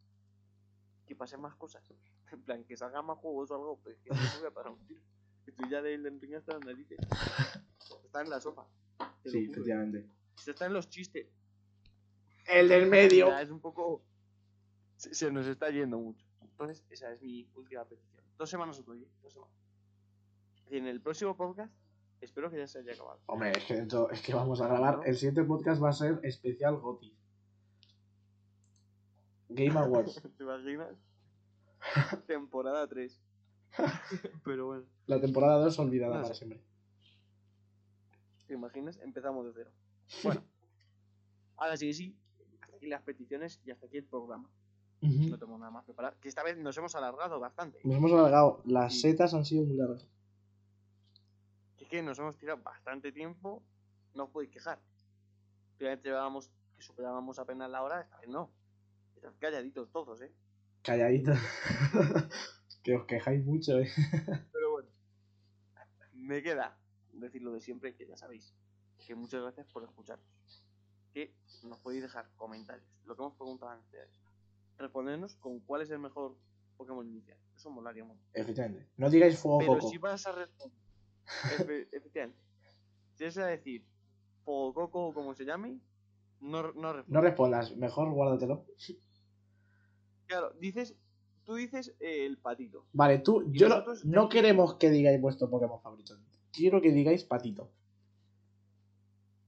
S2: que pasen más cosas. En plan, que salgan más juegos o algo, pues que no me voy a parar un tiro. Estoy ya de Elden Ring hasta las narices. Está en la sopa.
S3: Sí, efectivamente.
S2: Esto está en los chistes.
S3: El del medio.
S2: Ya es un poco. Se, se nos está yendo mucho. Entonces, esa es mi última petición. Dos semanas otro día. Dos semanas. Y en el próximo podcast, espero que ya se haya acabado.
S3: Hombre, es que, es que vamos a grabar. El siguiente podcast va a ser especial GOTI. Game Awards.
S2: ¿Te imaginas? Temporada 3. Pero bueno,
S3: La temporada 2 olvidada
S2: No
S3: para
S2: sé.
S3: siempre.
S2: ¿te imaginas? Empezamos de cero. Bueno, ahora sí que sí. Hasta aquí las peticiones y hasta aquí el programa. No tengo nada más preparado. Que esta vez nos hemos alargado bastante.
S3: Nos hemos alargado. Las
S2: Sí.
S3: setas han sido muy largas.
S2: Que nos hemos tirado bastante tiempo, no os podéis quejar. Primero llevábamos que superábamos apenas la hora, esta vez no. Están calladitos todos, ¿eh?
S3: Calladitos. que os quejáis mucho, eh.
S2: Pero bueno, me queda decir lo de siempre, que ya sabéis. Que muchas gracias por escucharnos. Que nos podéis dejar comentarios. Lo que hemos preguntado antes. Respondernos con cuál es el mejor Pokémon inicial. Eso molaría mucho.
S3: Efectivamente. No digáis fuego
S2: Pero
S3: coco.
S2: si vas a responder, efectivamente, si vas a decir Fogococo o como se llame, no, no
S3: No
S2: respondas.
S3: respondas, mejor guárdatelo.
S2: Claro, dices, tú dices eh, el patito.
S3: Vale, tú,
S2: Y
S3: yo no,
S2: nosotros
S3: no
S2: decimos-
S3: queremos que digáis vuestro Pokémon favorito. Quiero que digáis patito.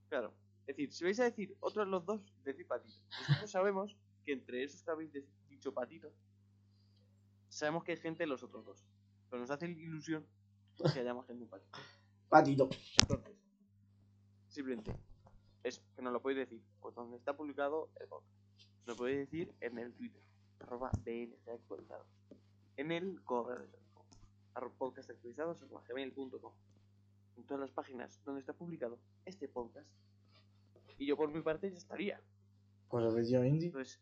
S2: Claro. Es decir, si vais a decir otros los dos, decid patito. Nosotros sabemos que entre esos que habéis de- dicho patito, sabemos que hay gente en los otros dos. Pero nos hace ilusión que haya más gente en patito.
S3: Patito.
S2: Entonces, simplemente, es que nos lo podéis decir, pues donde está publicado el podcast. Lo podéis decir en el Twitter, arroba BLG actualizados. En el correo electrónico, arroba podcast actualizados, arroba gmail.com. En todas las páginas donde está publicado este podcast. Y yo por mi parte ya estaría.
S3: Pues efectivamente.
S2: Entonces,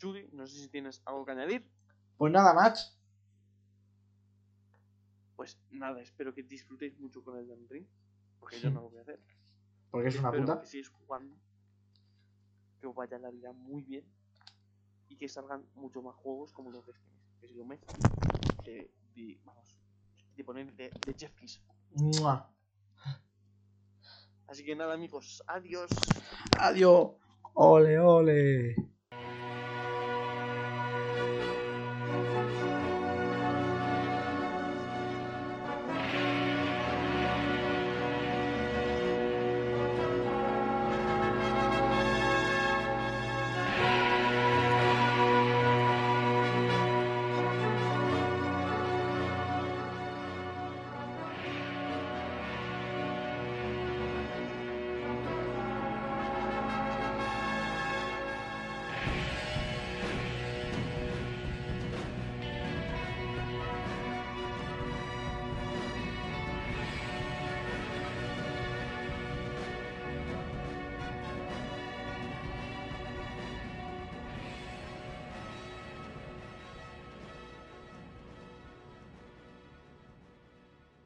S2: Judy, no sé si tienes algo que añadir.
S3: Pues nada, Max.
S2: Pues nada, espero que disfrutéis mucho con el Den Ring. Porque yo no lo voy a hacer.
S3: Porque es una
S2: Espero
S3: puta.
S2: que sigáis jugando, que os vaya la vida muy bien y que salgan mucho más juegos como los de este mes. Que si lo mes de, de- vamos, de poner de, de Jeff Kiss.
S3: Mua.
S2: Así que nada amigos, adiós.
S3: Adiós. Ole, ole.